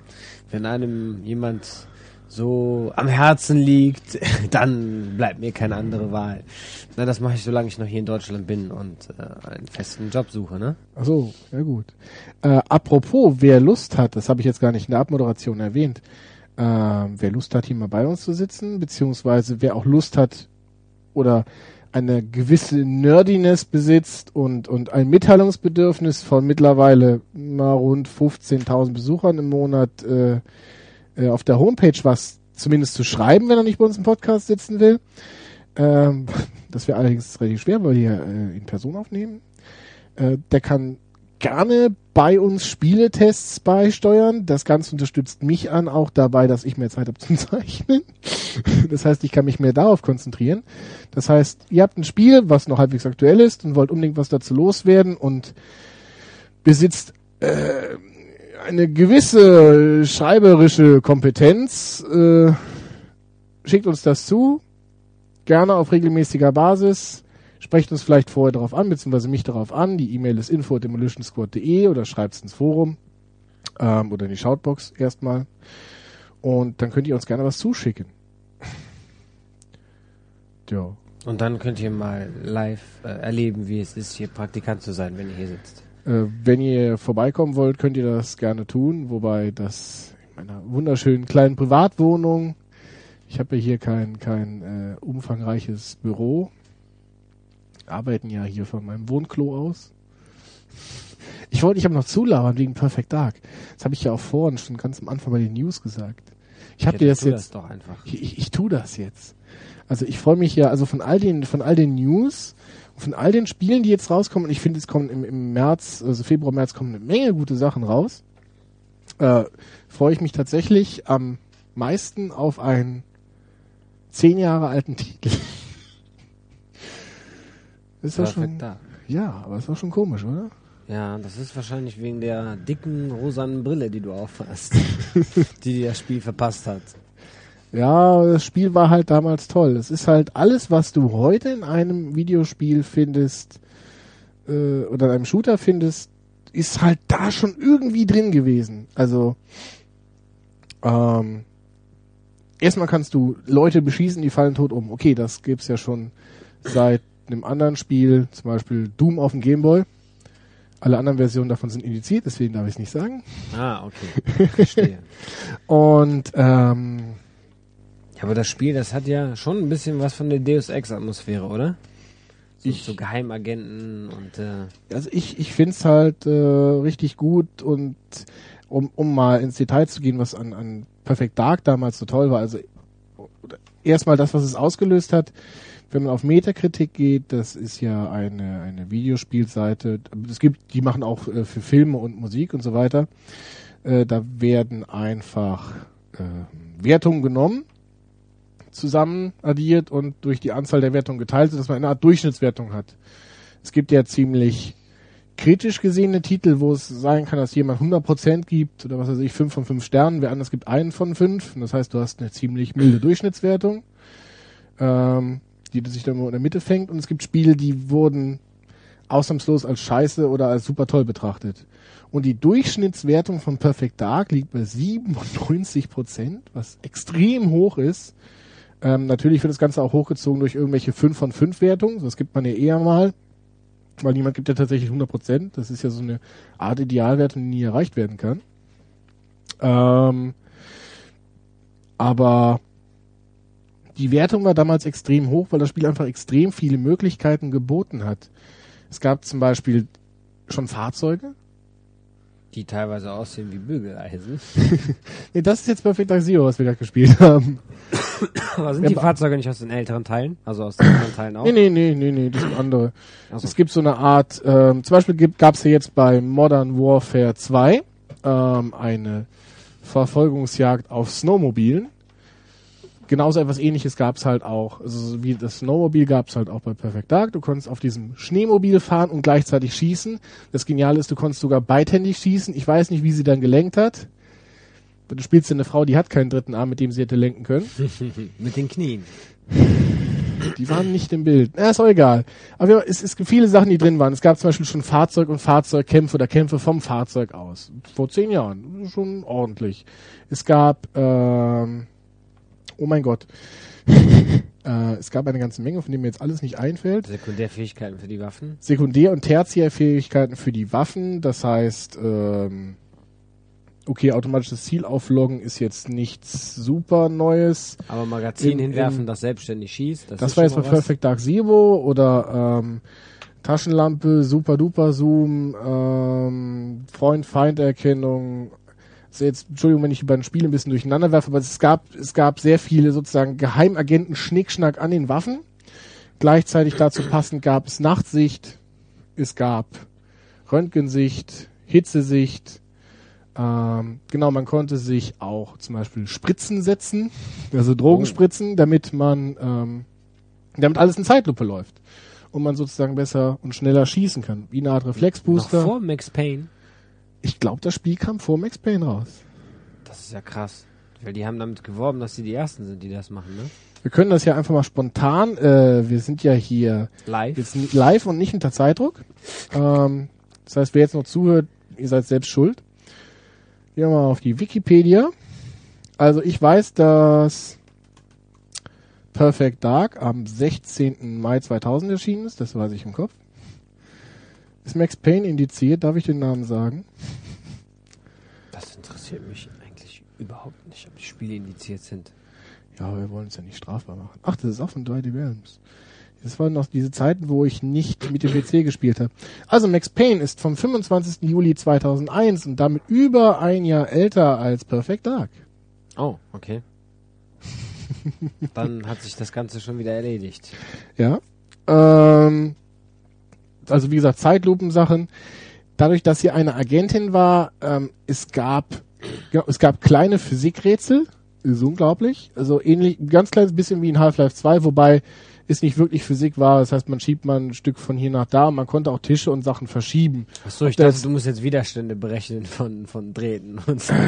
wenn einem jemand so am Herzen liegt, dann bleibt mir keine andere Wahl. Na, das mache ich, solange ich noch hier in Deutschland bin und äh, einen festen Job suche, ne? Ach so, ja gut. Äh, apropos, wer Lust hat, das habe ich jetzt gar nicht in der Abmoderation erwähnt, äh, wer Lust hat, hier mal bei uns zu sitzen, beziehungsweise wer auch Lust hat oder eine gewisse Nerdiness besitzt und, und ein Mitteilungsbedürfnis von mittlerweile mal rund 15.000 Besuchern im Monat äh, äh, auf der Homepage was zumindest zu schreiben, wenn er nicht bei uns im Podcast sitzen will. Ähm, das wäre allerdings relativ schwer, weil wir hier äh, in Person aufnehmen. Äh, der kann gerne bei uns Spieletests beisteuern. Das Ganze unterstützt mich an, auch dabei, dass ich mehr Zeit habe zum Zeichnen. Das heißt, ich kann mich mehr darauf konzentrieren. Das heißt, ihr habt ein Spiel, was noch halbwegs aktuell ist und wollt unbedingt was dazu loswerden und besitzt äh, eine gewisse schreiberische Kompetenz. Äh, schickt uns das zu. Gerne auf regelmäßiger Basis. Sprecht uns vielleicht vorher darauf an, beziehungsweise mich darauf an. Die E-Mail ist info.demolitionsquad.de oder schreibt es ins Forum ähm, oder in die Shoutbox erstmal. Und dann könnt ihr uns gerne was zuschicken. Ja. Und dann könnt ihr mal live äh, erleben, wie es ist, hier Praktikant zu sein, wenn ihr hier sitzt. Äh, wenn ihr vorbeikommen wollt, könnt ihr das gerne tun. Wobei das in meiner wunderschönen kleinen Privatwohnung, ich habe ja hier kein, kein äh, umfangreiches Büro, arbeiten ja hier von meinem Wohnklo aus. Ich wollte, ich habe noch zulabern wegen Perfect Dark. Das habe ich ja auch vorhin schon ganz am Anfang bei den News gesagt. Ich habe Ja, dir das jetzt, doch einfach. ich, ich, ich tu das jetzt. Also ich freue mich ja, also von all den, von all den News, von all den Spielen, die jetzt rauskommen, und ich finde, es kommen im, im März, also Februar, März kommen eine Menge gute Sachen raus, äh, freue ich mich tatsächlich am meisten auf einen zehn Jahre alten Titel. ist das schon, da. ja, aber ist auch schon komisch, oder? Ja, das ist wahrscheinlich wegen der dicken rosanen Brille, die du aufhast, die dir das Spiel verpasst hat. Ja, das Spiel war halt damals toll. Es ist halt alles, was du heute in einem Videospiel findest äh, oder in einem Shooter findest, ist halt da schon irgendwie drin gewesen. Also ähm, erstmal kannst du Leute beschießen, die fallen tot um. Okay, das gibt's ja schon seit einem anderen Spiel, zum Beispiel Doom auf dem Gameboy. Alle anderen Versionen davon sind indiziert, deswegen darf ich es nicht sagen. Ah, okay. Verstehe. Und ähm, aber das Spiel, das hat ja schon ein bisschen was von der Deus Ex-Atmosphäre, oder? So, Ich- so Geheimagenten und äh, also ich, ich find's halt äh, richtig gut und um, um mal ins Detail zu gehen, was an, an Perfect Dark damals so toll war, also erstmal das, was es ausgelöst hat, wenn man auf Metakritik geht, das ist ja eine, eine Videospielseite, es gibt, die machen auch äh, für Filme und Musik und so weiter, äh, da werden einfach äh, Wertungen genommen, zusammen addiert und durch die Anzahl der Wertungen geteilt, sodass man eine Art Durchschnittswertung hat. Es gibt ja ziemlich kritisch gesehene Titel, wo es sein kann, dass jemand 100% gibt oder was weiß ich, 5 von 5 Sternen, wer anders gibt einen von 5. Und das heißt, du hast eine ziemlich milde Durchschnittswertung, ähm, die sich dann in der Mitte fängt. Und es gibt Spiele, die wurden ausnahmslos als scheiße oder als super toll betrachtet. Und die Durchschnittswertung von Perfect Dark liegt bei 97%, was extrem hoch ist. Ähm, natürlich wird das Ganze auch hochgezogen durch irgendwelche 5 von 5 Wertungen. Das gibt man ja eher mal. Weil niemand gibt ja tatsächlich 100%. Das ist ja so eine Art Idealwertung, die nie erreicht werden kann. Ähm, aber die Wertung war damals extrem hoch, weil das Spiel einfach extrem viele Möglichkeiten geboten hat. Es gab zum Beispiel schon Fahrzeuge. Die teilweise aussehen wie Bügeleisen. Nee, das ist jetzt Perfect Dark Zero, was wir gerade gespielt haben. Aber sind Ja, die Fahrzeuge nicht aus den älteren Teilen? Also aus den anderen Teilen auch? Nee, nee, nee, nee, nee, das sind andere. Also, Es gibt so eine Art, ähm, zum Beispiel gibt, gab's ja jetzt bei Modern Warfare 2 ähm, eine Verfolgungsjagd auf Snowmobilen. Genauso etwas ähnliches gab's halt auch. Also so wie das Snowmobil gab's halt auch bei Perfect Dark. Du konntest auf diesem Schneemobil fahren und gleichzeitig schießen. Das Geniale ist, du konntest sogar beidhändig schießen. Ich weiß nicht, wie sie dann gelenkt hat. Du spielst ja eine Frau, die hat keinen dritten Arm, mit dem sie hätte lenken können. mit den Knien. Die waren nicht im Bild. Na, ist auch egal. Aber ja, es, es gibt viele Sachen, die drin waren. Es gab zum Beispiel schon Fahrzeug- und Fahrzeugkämpfe oder Kämpfe vom Fahrzeug aus. Vor zehn Jahren. Schon ordentlich. Es gab, ähm, oh mein Gott. äh, es gab eine ganze Menge, von denen mir jetzt alles nicht einfällt. Sekundärfähigkeiten für die Waffen. Sekundär- und Tertiärfähigkeiten für die Waffen. Das heißt, ähm, okay, automatisches Ziel aufloggen ist jetzt nichts super Neues. Aber Magazin Im- hinwerfen, im- das selbstständig schießt. Das, Das war jetzt bei was. Perfect Dark Zero oder ähm, Taschenlampe, Super Duper Zoom, ähm, Freund-Feind-Erkennung. Also jetzt, Entschuldigung, wenn ich über ein Spiel ein bisschen durcheinander werfe, aber es gab, es gab sehr viele sozusagen Geheimagenten Schnickschnack an den Waffen. Gleichzeitig dazu passend gab es Nachtsicht, es gab Röntgensicht, Hitzesicht, ähm, genau, man konnte sich auch zum Beispiel Spritzen setzen, also Drogenspritzen, damit man, ähm, damit alles in Zeitlupe läuft und man sozusagen besser und schneller schießen kann, wie eine Art Noch Reflexbooster. vor Max Payne. Ich glaube, das Spiel kam vor Max Payne raus. Das ist ja krass. Weil die haben damit geworben, dass sie die Ersten sind, die das machen, ne? Wir können das ja einfach mal spontan. Äh, wir sind ja hier Live. jetzt live und nicht unter Zeitdruck. Ähm, das heißt, wer jetzt noch zuhört, ihr seid selbst schuld. Gehen wir mal auf die Wikipedia. Also ich weiß, dass Perfect Dark am 16. Mai 2000 erschienen ist. Das weiß ich im Kopf. Ist Max Payne indiziert? Darf ich den Namen sagen? Das interessiert mich eigentlich überhaupt nicht, ob die Spiele indiziert sind. Ja, wir wollen es ja nicht strafbar machen. Ach, das ist auch von 3D Realms. Das waren noch diese Zeiten, wo ich nicht mit dem PC gespielt habe. Also Max Payne ist vom 25. Juli 2001 und damit über ein Jahr älter als Perfect Dark. Oh, okay. Dann hat sich das Ganze schon wieder erledigt. Ja. Ähm, also wie gesagt, Zeitlupensachen. Dadurch, dass sie eine Agentin war, ähm, es gab es gab kleine Physikrätsel. Ist unglaublich. Also ähnlich, ein ganz kleines bisschen wie in Half-Life 2, wobei es nicht wirklich Physik war. Das heißt, man schiebt mal ein Stück von hier nach da. Man konnte auch Tische und Sachen verschieben. Achso, ich dachte, du musst jetzt Widerstände berechnen von, von Drähten und so.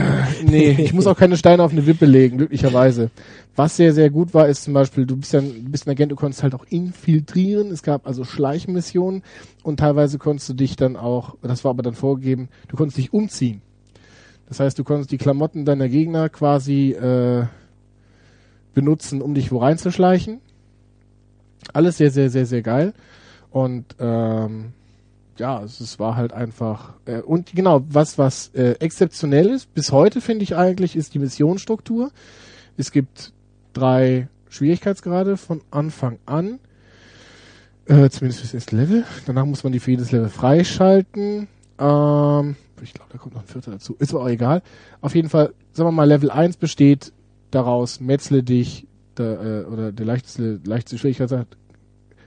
Nee, ich muss auch keine Steine auf eine Wippe legen, glücklicherweise. Was sehr, sehr gut war, ist zum Beispiel, du bist ja ein, du bist ein Agent, du konntest halt auch infiltrieren. Es gab also Schleichmissionen und teilweise konntest du dich dann auch, das war aber dann vorgegeben, du konntest dich umziehen. Das heißt, du konntest die Klamotten deiner Gegner quasi äh, benutzen, um dich wo reinzuschleichen. Alles sehr, sehr, sehr, sehr geil. Und ähm, ja, es, es war halt einfach äh, und genau was was äh, exzeptionell ist bis heute finde ich eigentlich ist die Missionsstruktur. Es gibt drei Schwierigkeitsgrade von Anfang an, äh, zumindest fürs erste Level. Danach muss man die für jedes Level freischalten. Ähm, ich glaube, da kommt noch ein vierter dazu. Ist aber auch egal. Auf jeden Fall, sagen wir mal, Level 1 besteht daraus, metzle dich, der, äh, oder der leichteste, leichteste Schwierigkeit sagt,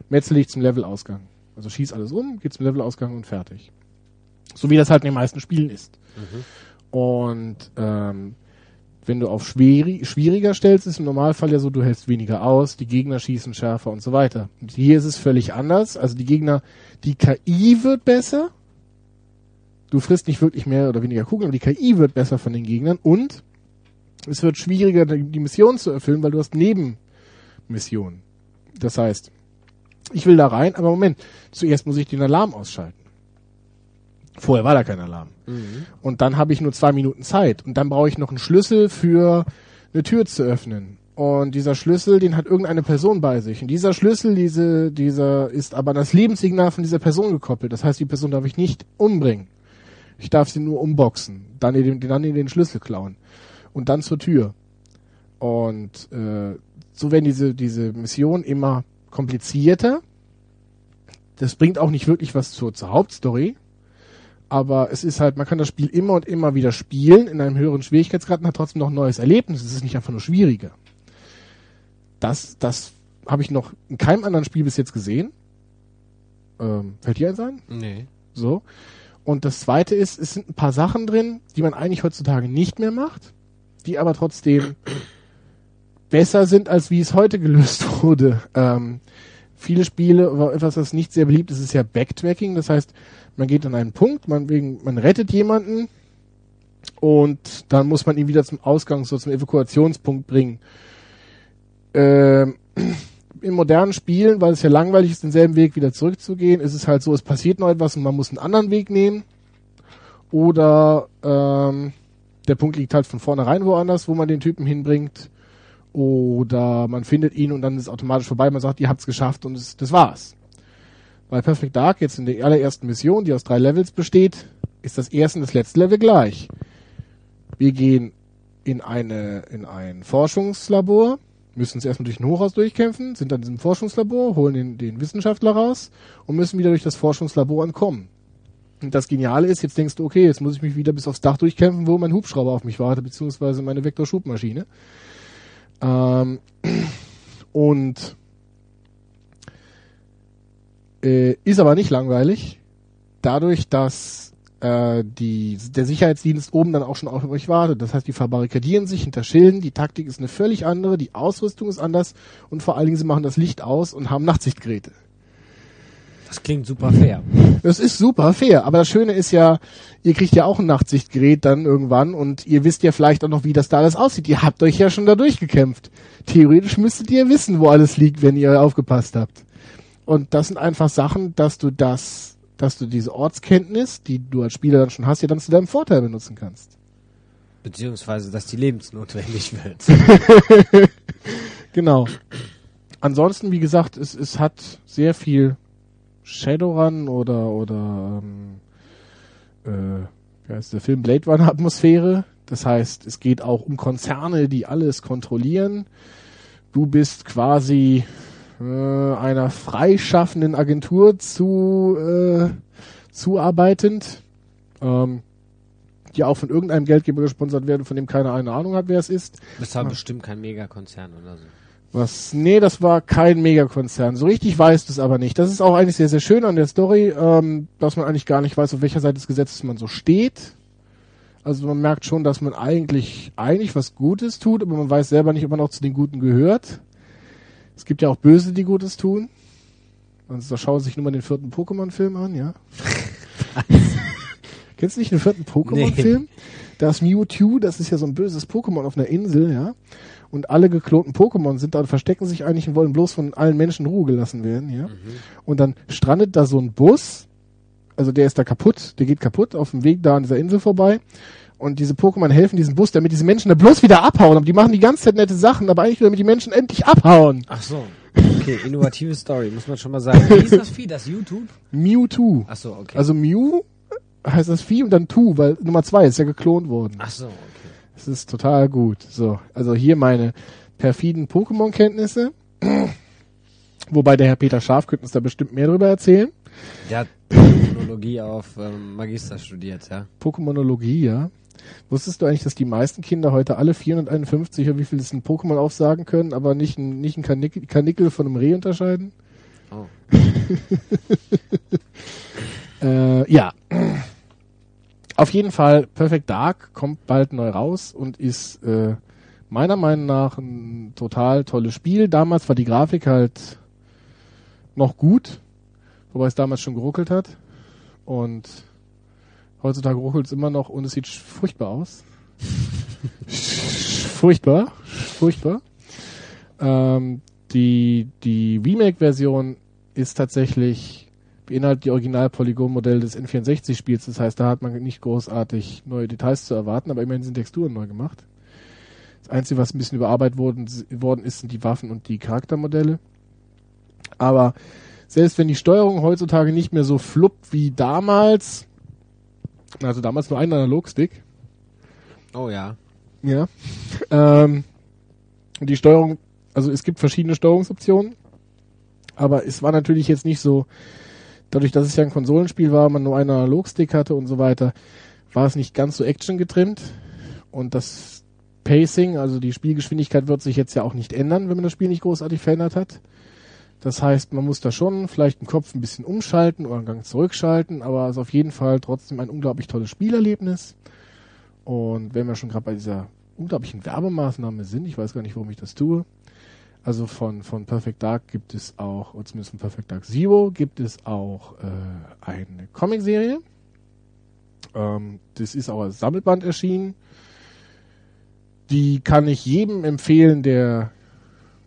metzle dich zum Levelausgang. Also schieß alles um, geht zum Levelausgang und fertig. So wie das halt in den meisten Spielen ist. Und ähm, wenn du auf schwierig, schwieriger stellst, ist im Normalfall ja so, du hältst weniger aus, die Gegner schießen schärfer und so weiter. Und hier ist es völlig anders. Also die Gegner, die KI wird besser. Du frisst nicht wirklich mehr oder weniger Kugeln, aber die KI wird besser von den Gegnern und es wird schwieriger, die Mission zu erfüllen, weil du hast Nebenmissionen. Das heißt, ich will da rein, aber Moment, zuerst muss ich den Alarm ausschalten. Vorher war da kein Alarm. Und dann habe ich nur zwei Minuten Zeit. Und dann brauche ich noch einen Schlüssel für eine Tür zu öffnen. Und dieser Schlüssel, den hat irgendeine Person bei sich. Und dieser Schlüssel, diese, dieser ist aber an das Lebenssignal von dieser Person gekoppelt. Das heißt, die Person darf ich nicht umbringen. Ich darf sie nur umboxen, dann in den, dann in den Schlüssel klauen und dann zur Tür. Und äh, so werden diese diese Missionen immer komplizierter. Das bringt auch nicht wirklich was zur, zur Hauptstory. aber es ist halt, man kann das Spiel immer und immer wieder spielen in einem höheren Schwierigkeitsgrad und hat trotzdem noch ein neues Erlebnis. Es ist nicht einfach nur schwieriger. Das, das habe ich noch in keinem anderen Spiel bis jetzt gesehen. Ähm, fällt dir eins ein? Nee. So. Und das zweite ist, es sind ein paar Sachen drin, die man eigentlich heutzutage nicht mehr macht, die aber trotzdem besser sind, als wie es heute gelöst wurde. Ähm, viele Spiele, etwas, das nicht sehr beliebt ist, ist ja Backtracking. Das heißt, man geht an einen Punkt, man, wegen, man rettet jemanden und dann muss man ihn wieder zum Ausgang, so zum Evakuationspunkt bringen. Ähm, in modernen Spielen, weil es ja langweilig ist, denselben Weg wieder zurückzugehen, ist es halt so, es passiert noch etwas und man muss einen anderen Weg nehmen. Oder ähm, der Punkt liegt halt von vornherein woanders, wo man den Typen hinbringt. Oder man findet ihn und dann ist es automatisch vorbei. Man sagt, ihr habt's geschafft und es, das war's. Bei Perfect Dark, jetzt in der allerersten Mission, die aus drei Levels besteht, ist das erste und das letzte Level gleich. Wir gehen in eine, in ein Forschungslabor, müssen uns erstmal durch ein Hochhaus durchkämpfen, sind dann in diesem Forschungslabor, holen den, den Wissenschaftler raus und müssen wieder durch das Forschungslabor entkommen. Und das Geniale ist, jetzt denkst du, okay, jetzt muss ich mich wieder bis aufs Dach durchkämpfen, wo mein Hubschrauber auf mich wartet, beziehungsweise meine Vektorschubmaschine. Ähm, und äh, ist aber nicht langweilig, dadurch, dass äh, die, der Sicherheitsdienst oben dann auch schon auf euch wartet. Das heißt, die verbarrikadieren sich hinter Schilden, die Taktik ist eine völlig andere, die Ausrüstung ist anders und vor allen Dingen, sie machen das Licht aus und haben Nachtsichtgeräte. Das klingt super fair. Das ist super fair, aber das Schöne ist ja, ihr kriegt ja auch ein Nachtsichtgerät dann irgendwann und ihr wisst ja vielleicht auch noch, wie das da alles aussieht. Ihr habt euch ja schon da durchgekämpft. Theoretisch müsstet ihr wissen, wo alles liegt, wenn ihr aufgepasst habt. Und das sind einfach Sachen, dass du das, dass du diese Ortskenntnis, die du als Spieler dann schon hast, ja dann zu deinem Vorteil benutzen kannst. Beziehungsweise, dass die lebensnotwendig wird. Genau. Ansonsten, wie gesagt, es, es hat sehr viel Shadowrun oder oder ähm, äh, wie heißt der Film Blade Runner Atmosphäre. Das heißt, es geht auch um Konzerne, die alles kontrollieren. Du bist quasi äh, einer freischaffenden Agentur zu äh, zuarbeitend, ähm, die auch von irgendeinem Geldgeber gesponsert werden, von dem keine eine Ahnung hat, wer es ist. Das war bestimmt kein Megakonzern oder so. Was? Nee, das war kein Megakonzern. So richtig weiß du es aber nicht. Das ist auch eigentlich sehr, sehr schön an der Story, ähm, dass man eigentlich gar nicht weiß, auf welcher Seite des Gesetzes man so steht. Also man merkt schon, dass man eigentlich, eigentlich was Gutes tut, aber man weiß selber nicht, ob man auch zu den Guten gehört. Es gibt ja auch Böse, die Gutes tun. Also da schauen Sie sich nur mal den vierten Pokémon-Film an, ja. Kennst du nicht den vierten Pokémon-Film? Das Mewtwo, das ist ja so ein böses Pokémon auf einer Insel, ja. Und alle geklonten Pokémon sind da und verstecken sich eigentlich und wollen bloß von allen Menschen Ruhe gelassen werden, ja. Und dann strandet da so ein Bus, also der ist da kaputt, der geht kaputt auf dem Weg da an dieser Insel vorbei. Und diese Pokémon helfen diesem Bus, damit diese Menschen da bloß wieder abhauen. Aber die machen die ganze Zeit nette Sachen, aber eigentlich nur, damit die Menschen endlich abhauen. Ach so. Okay, innovative Story, muss man schon mal sagen. Wie ist das Vieh? Das YouTube? Mewtwo. Ach so, okay. Also Mew heißt das Vieh und dann Tu, weil Nummer zwei ist ja geklont worden. Ach so, okay. Es ist total gut. So, also hier meine perfiden Pokémon-Kenntnisse. Wobei der Herr Peter Scharf könnte uns da bestimmt mehr drüber erzählen. Der hat Monologie auf ähm, Magister studiert, ja. Pokémonologie, ja. Wusstest du eigentlich, dass die meisten Kinder heute alle 451 oder wie viel es ein Pokémon aufsagen können, aber nicht ein, nicht ein Karnickel, Karnickel von einem Reh unterscheiden? Oh. Äh, ja. Auf jeden Fall, Perfect Dark kommt bald neu raus und ist äh, meiner Meinung nach ein total tolles Spiel. Damals war die Grafik halt noch gut, wobei es damals schon geruckelt hat. Und heutzutage ruckelt es immer noch und es sieht furchtbar aus. furchtbar, furchtbar. Ähm, die die Remake-Version ist tatsächlich beinhaltet die Original-Polygon-Modelle des N64-Spiels. Das heißt, da hat man nicht großartig neue Details zu erwarten, aber immerhin sind Texturen neu gemacht. Das Einzige, was ein bisschen überarbeitet worden, worden ist, sind die Waffen und die Charaktermodelle. Aber selbst wenn die Steuerung heutzutage nicht mehr so fluppt wie damals, also damals nur ein Analogstick, Oh ja. ja, ähm, die Steuerung, also es gibt verschiedene Steuerungsoptionen, aber es war natürlich jetzt nicht so, dadurch, dass es ja ein Konsolenspiel war, man nur einen Analogstick hatte und so weiter, war es nicht ganz so Action getrimmt. Und das Pacing, also die Spielgeschwindigkeit wird sich jetzt ja auch nicht ändern, wenn man das Spiel nicht großartig verändert hat. Das heißt, man muss da schon vielleicht den Kopf ein bisschen umschalten oder einen Gang zurückschalten, aber es ist auf jeden Fall trotzdem ein unglaublich tolles Spielerlebnis. Und wenn wir schon gerade bei dieser unglaublichen Werbemaßnahme sind, ich weiß gar nicht, warum ich das tue. Also von, von Perfect Dark gibt es auch, oder zumindest von Perfect Dark Zero, gibt es auch äh, eine Comicserie. Ähm, das ist auch als Sammelband erschienen. Die kann ich jedem empfehlen, der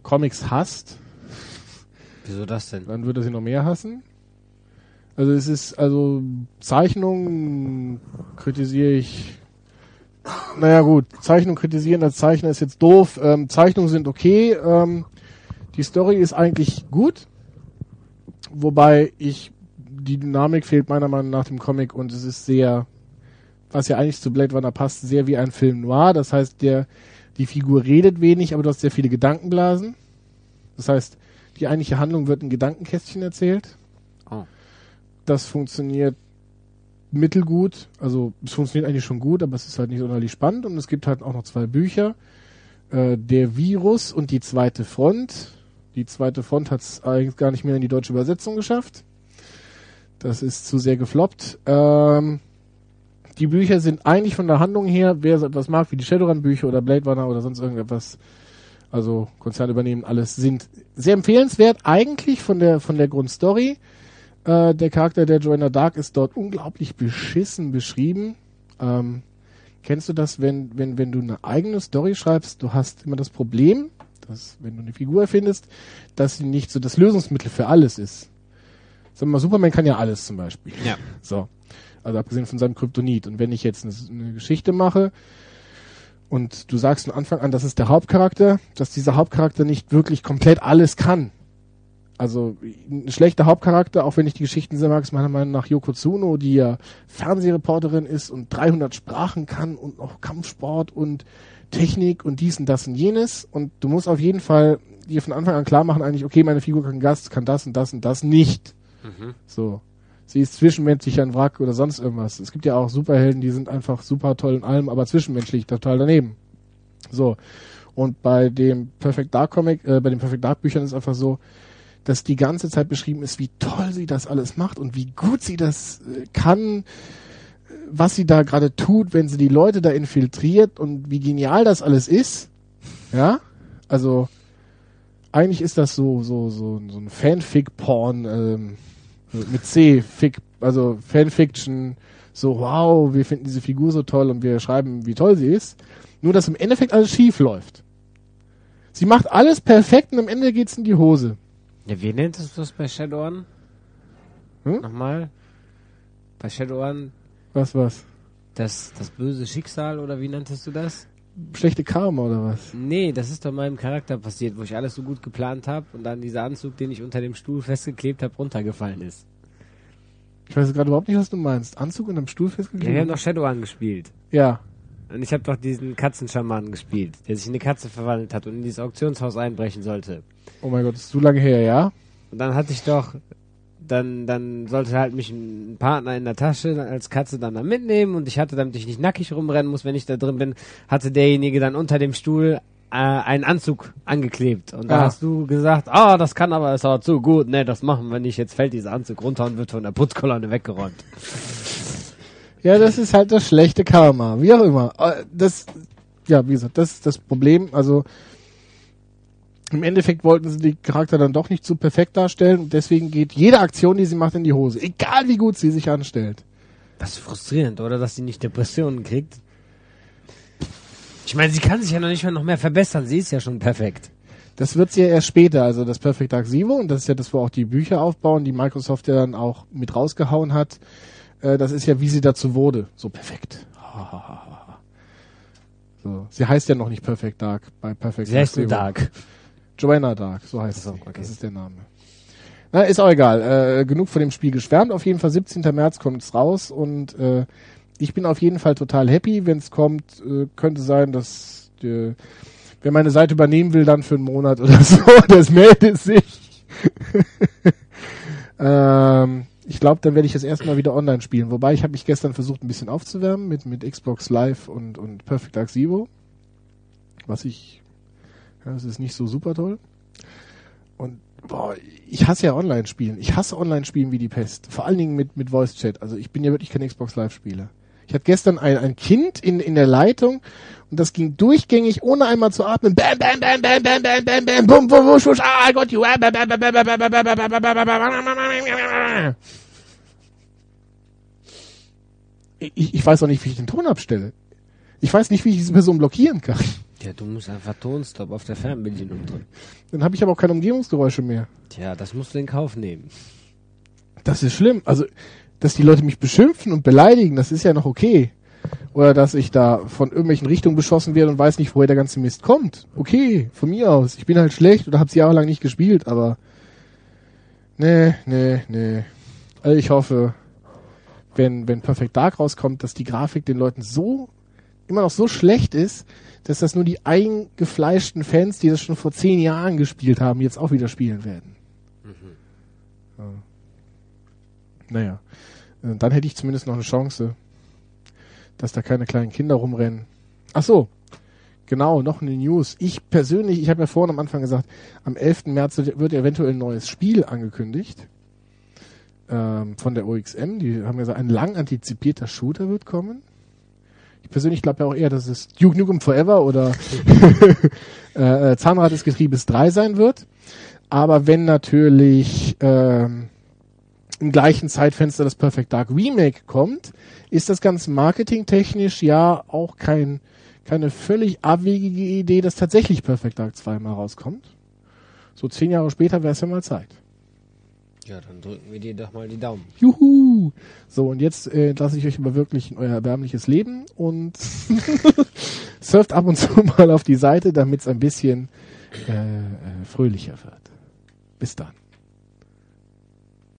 Comics hasst. Wieso das denn? Dann würde er sie noch mehr hassen. Also es ist, also Zeichnung kritisiere ich. Naja gut, Zeichnung kritisieren als Zeichner ist jetzt doof. Ähm, Zeichnungen sind okay. Ähm, die Story ist eigentlich gut. Wobei ich, die Dynamik fehlt meiner Meinung nach dem Comic und es ist sehr, was ja eigentlich zu Blade Runner passt, sehr wie ein Film noir. Das heißt, der, die Figur redet wenig, aber du hast sehr viele Gedankenblasen. Das heißt, die eigentliche Handlung wird in Gedankenkästchen erzählt. Oh. Das funktioniert mittelgut. Also es funktioniert eigentlich schon gut, aber es ist halt nicht sonderlich spannend. Und es gibt halt auch noch zwei Bücher. Äh, der Virus und die zweite Front. Die zweite Front hat es eigentlich gar nicht mehr in die deutsche Übersetzung geschafft. Das ist zu sehr gefloppt. Ähm, die Bücher sind eigentlich von der Handlung her, wer so etwas mag, wie die Shadowrun-Bücher oder Blade Runner oder sonst irgendetwas, also Konzern übernehmen, alles sind sehr empfehlenswert, eigentlich von der, von der Grundstory. Äh, der Charakter der Joanna Dark ist dort unglaublich beschissen beschrieben. Ähm, kennst du das, wenn, wenn, wenn du eine eigene Story schreibst, du hast immer das Problem, dass, wenn du eine Figur erfindest, dass sie nicht so das Lösungsmittel für alles ist. Sag mal, Superman kann ja alles zum Beispiel. Ja. So. Also abgesehen von seinem Kryptonit. Und wenn ich jetzt eine, eine Geschichte mache und du sagst von Anfang an, das ist der Hauptcharakter, dass dieser Hauptcharakter nicht wirklich komplett alles kann. Also ein schlechter Hauptcharakter, auch wenn ich die Geschichten sehr mag, ist meiner Meinung nach Yoko Tsuno, die ja Fernsehreporterin ist und 300 Sprachen kann und auch Kampfsport und Technik und dies und das und jenes. Und du musst auf jeden Fall dir von Anfang an klar machen, eigentlich, okay, meine Figur kann Gast, kann das und das und das nicht. So. Sie ist zwischenmenschlich ein Wrack oder sonst irgendwas. Es gibt ja auch Superhelden, die sind einfach super toll in allem, aber zwischenmenschlich total daneben. So. Und bei dem Perfect Dark Comic, äh, bei den Perfect Dark Büchern ist es einfach so, dass die ganze Zeit beschrieben ist, wie toll sie das alles macht und wie gut sie das äh, kann, was sie da gerade tut, wenn sie die Leute da infiltriert und wie genial das alles ist. Ja? Also, eigentlich ist das so, so, so, so ein Fanfic-Porn, ähm, mit C, Fic, also Fanfiction, so wow, wir finden diese Figur so toll und wir schreiben, wie toll sie ist. Nur, dass im Endeffekt alles schief läuft. Sie macht alles perfekt und am Ende geht's in die Hose. Ja, wie nennt es das bei Shadowrun? Hm? Nochmal? Bei Shadowrun Was, was? das, das böse Schicksal oder wie nanntest du das? Schlechte Karma oder was? Nee, das ist doch meinem Charakter passiert, wo ich alles so gut geplant habe und dann dieser Anzug, den ich unter dem Stuhl festgeklebt habe, runtergefallen ist. Ich weiß gerade überhaupt nicht, was du meinst. Anzug und am Stuhl Ja, wir haben festgeklebt? doch Shadowrun gespielt. Ja. Und ich habe doch diesen Katzenschamanen gespielt, der sich in eine Katze verwandelt hat und in dieses Auktionshaus einbrechen sollte. Oh mein Gott, das ist zu lange her, ja? Und dann hatte ich doch, dann, dann sollte halt mich ein Partner in der Tasche als Katze dann da mitnehmen und ich hatte, damit ich nicht nackig rumrennen muss, wenn ich da drin bin, hatte derjenige dann unter dem Stuhl äh, einen Anzug angeklebt. Und da Ah. hast du gesagt, ah, das kann aber, ist aber zu gut, ne, das machen wir nicht, jetzt fällt dieser Anzug runter und wird von der Putzkolonne weggeräumt. Ja, das ist halt das schlechte Karma. Wie auch immer. Äh, Das, ja, wie gesagt, das ist das Problem. Also, im Endeffekt wollten sie die Charakter dann doch nicht so perfekt darstellen und deswegen geht jede Aktion, die sie macht, in die Hose. Egal wie gut sie sich anstellt. Das ist frustrierend, oder? Dass sie nicht Depressionen kriegt. Ich meine, sie kann sich ja noch nicht mal noch mehr verbessern. Sie ist ja schon perfekt. Das wird sie ja erst später, also das Perfect Dark Zero, und das ist ja das, wo auch die Bücher aufbauen, die Microsoft ja dann auch mit rausgehauen hat. Äh, das ist ja, wie sie dazu wurde. So perfekt. so. Sie heißt ja noch nicht Perfect Dark bei Perfect Sie heißt nur Zero. Dark. Joanna Dark, so heißt so, sie. okay. Das ist der Name. Na, ist auch egal. Äh, genug von dem Spiel geschwärmt. Auf jeden Fall 17. März kommt's raus und äh, ich bin auf jeden Fall total happy, wenn es kommt. Äh, könnte sein, dass äh, wer meine Seite übernehmen will, dann für einen Monat oder so, das meldet sich. ähm, Ich glaube, dann werde ich das erstmal wieder online spielen. Wobei ich habe mich gestern versucht, ein bisschen aufzuwärmen mit, mit Xbox Live und, und Perfect Dark Zero. Was ich, ja, das ist nicht so super toll. Und boah, ich hasse ja Online-Spielen. Ich hasse Online-Spielen wie die Pest. Vor allen Dingen mit, mit Voice-Chat. Also ich bin ja wirklich kein Xbox Live-Spieler. Ich hatte gestern ein, ein Kind in, in der Leitung und das ging durchgängig, ohne einmal zu atmen. Bam, bam, bam, bam, bam, bam, bam, bam, bum, bum, wusch, wusch, ah, I got you. Ah. Ich, ich weiß auch nicht, wie ich den Ton abstelle. Ich weiß nicht, wie ich diese Person blockieren kann. Ja, du musst einfach Tonstop auf der Fernbedienung drücken. Dann habe ich aber auch keine Umgebungsgeräusche mehr. Tja, das musst du in Kauf nehmen. Das ist schlimm. Also, dass die Leute mich beschimpfen und beleidigen, das ist ja noch okay. Oder dass ich da von irgendwelchen Richtungen beschossen werde und weiß nicht, woher der ganze Mist kommt. Okay, von mir aus. Ich bin halt schlecht oder hab's jahrelang nicht gespielt, aber nee, nee, nee. Also ich hoffe, wenn, wenn Perfect Dark rauskommt, dass die Grafik den Leuten so, immer noch so schlecht ist, dass das nur die eingefleischten Fans, die das schon vor zehn Jahren gespielt haben, jetzt auch wieder spielen werden. Ja. Naja. Äh, Dann hätte ich zumindest noch eine Chance, dass da keine kleinen Kinder rumrennen. Ach so. Genau, noch eine News. Ich persönlich, ich habe ja vorhin am Anfang gesagt, am 11. März wird wird eventuell ein neues Spiel angekündigt ähm, von der OXM. Die haben gesagt, ein lang antizipierter Shooter wird kommen. Ich persönlich glaube ja auch eher, dass es Duke Nukem Forever oder äh, äh, Zahnrad des Getriebes 3 sein wird. Aber wenn natürlich ähm, im gleichen Zeitfenster das Perfect Dark Remake kommt, ist das ganz marketingtechnisch ja auch kein, keine völlig abwegige Idee, dass tatsächlich Perfect Dark 2 mal rauskommt. So zehn Jahre später wäre es ja mal Zeit. Ja, dann drücken wir dir doch mal die Daumen. Juhu! So, und jetzt äh, entlasse ich euch aber wirklich in euer erbärmliches Leben und surft ab und zu mal auf die Seite, damit es ein bisschen äh, äh, fröhlicher wird. Bis dann.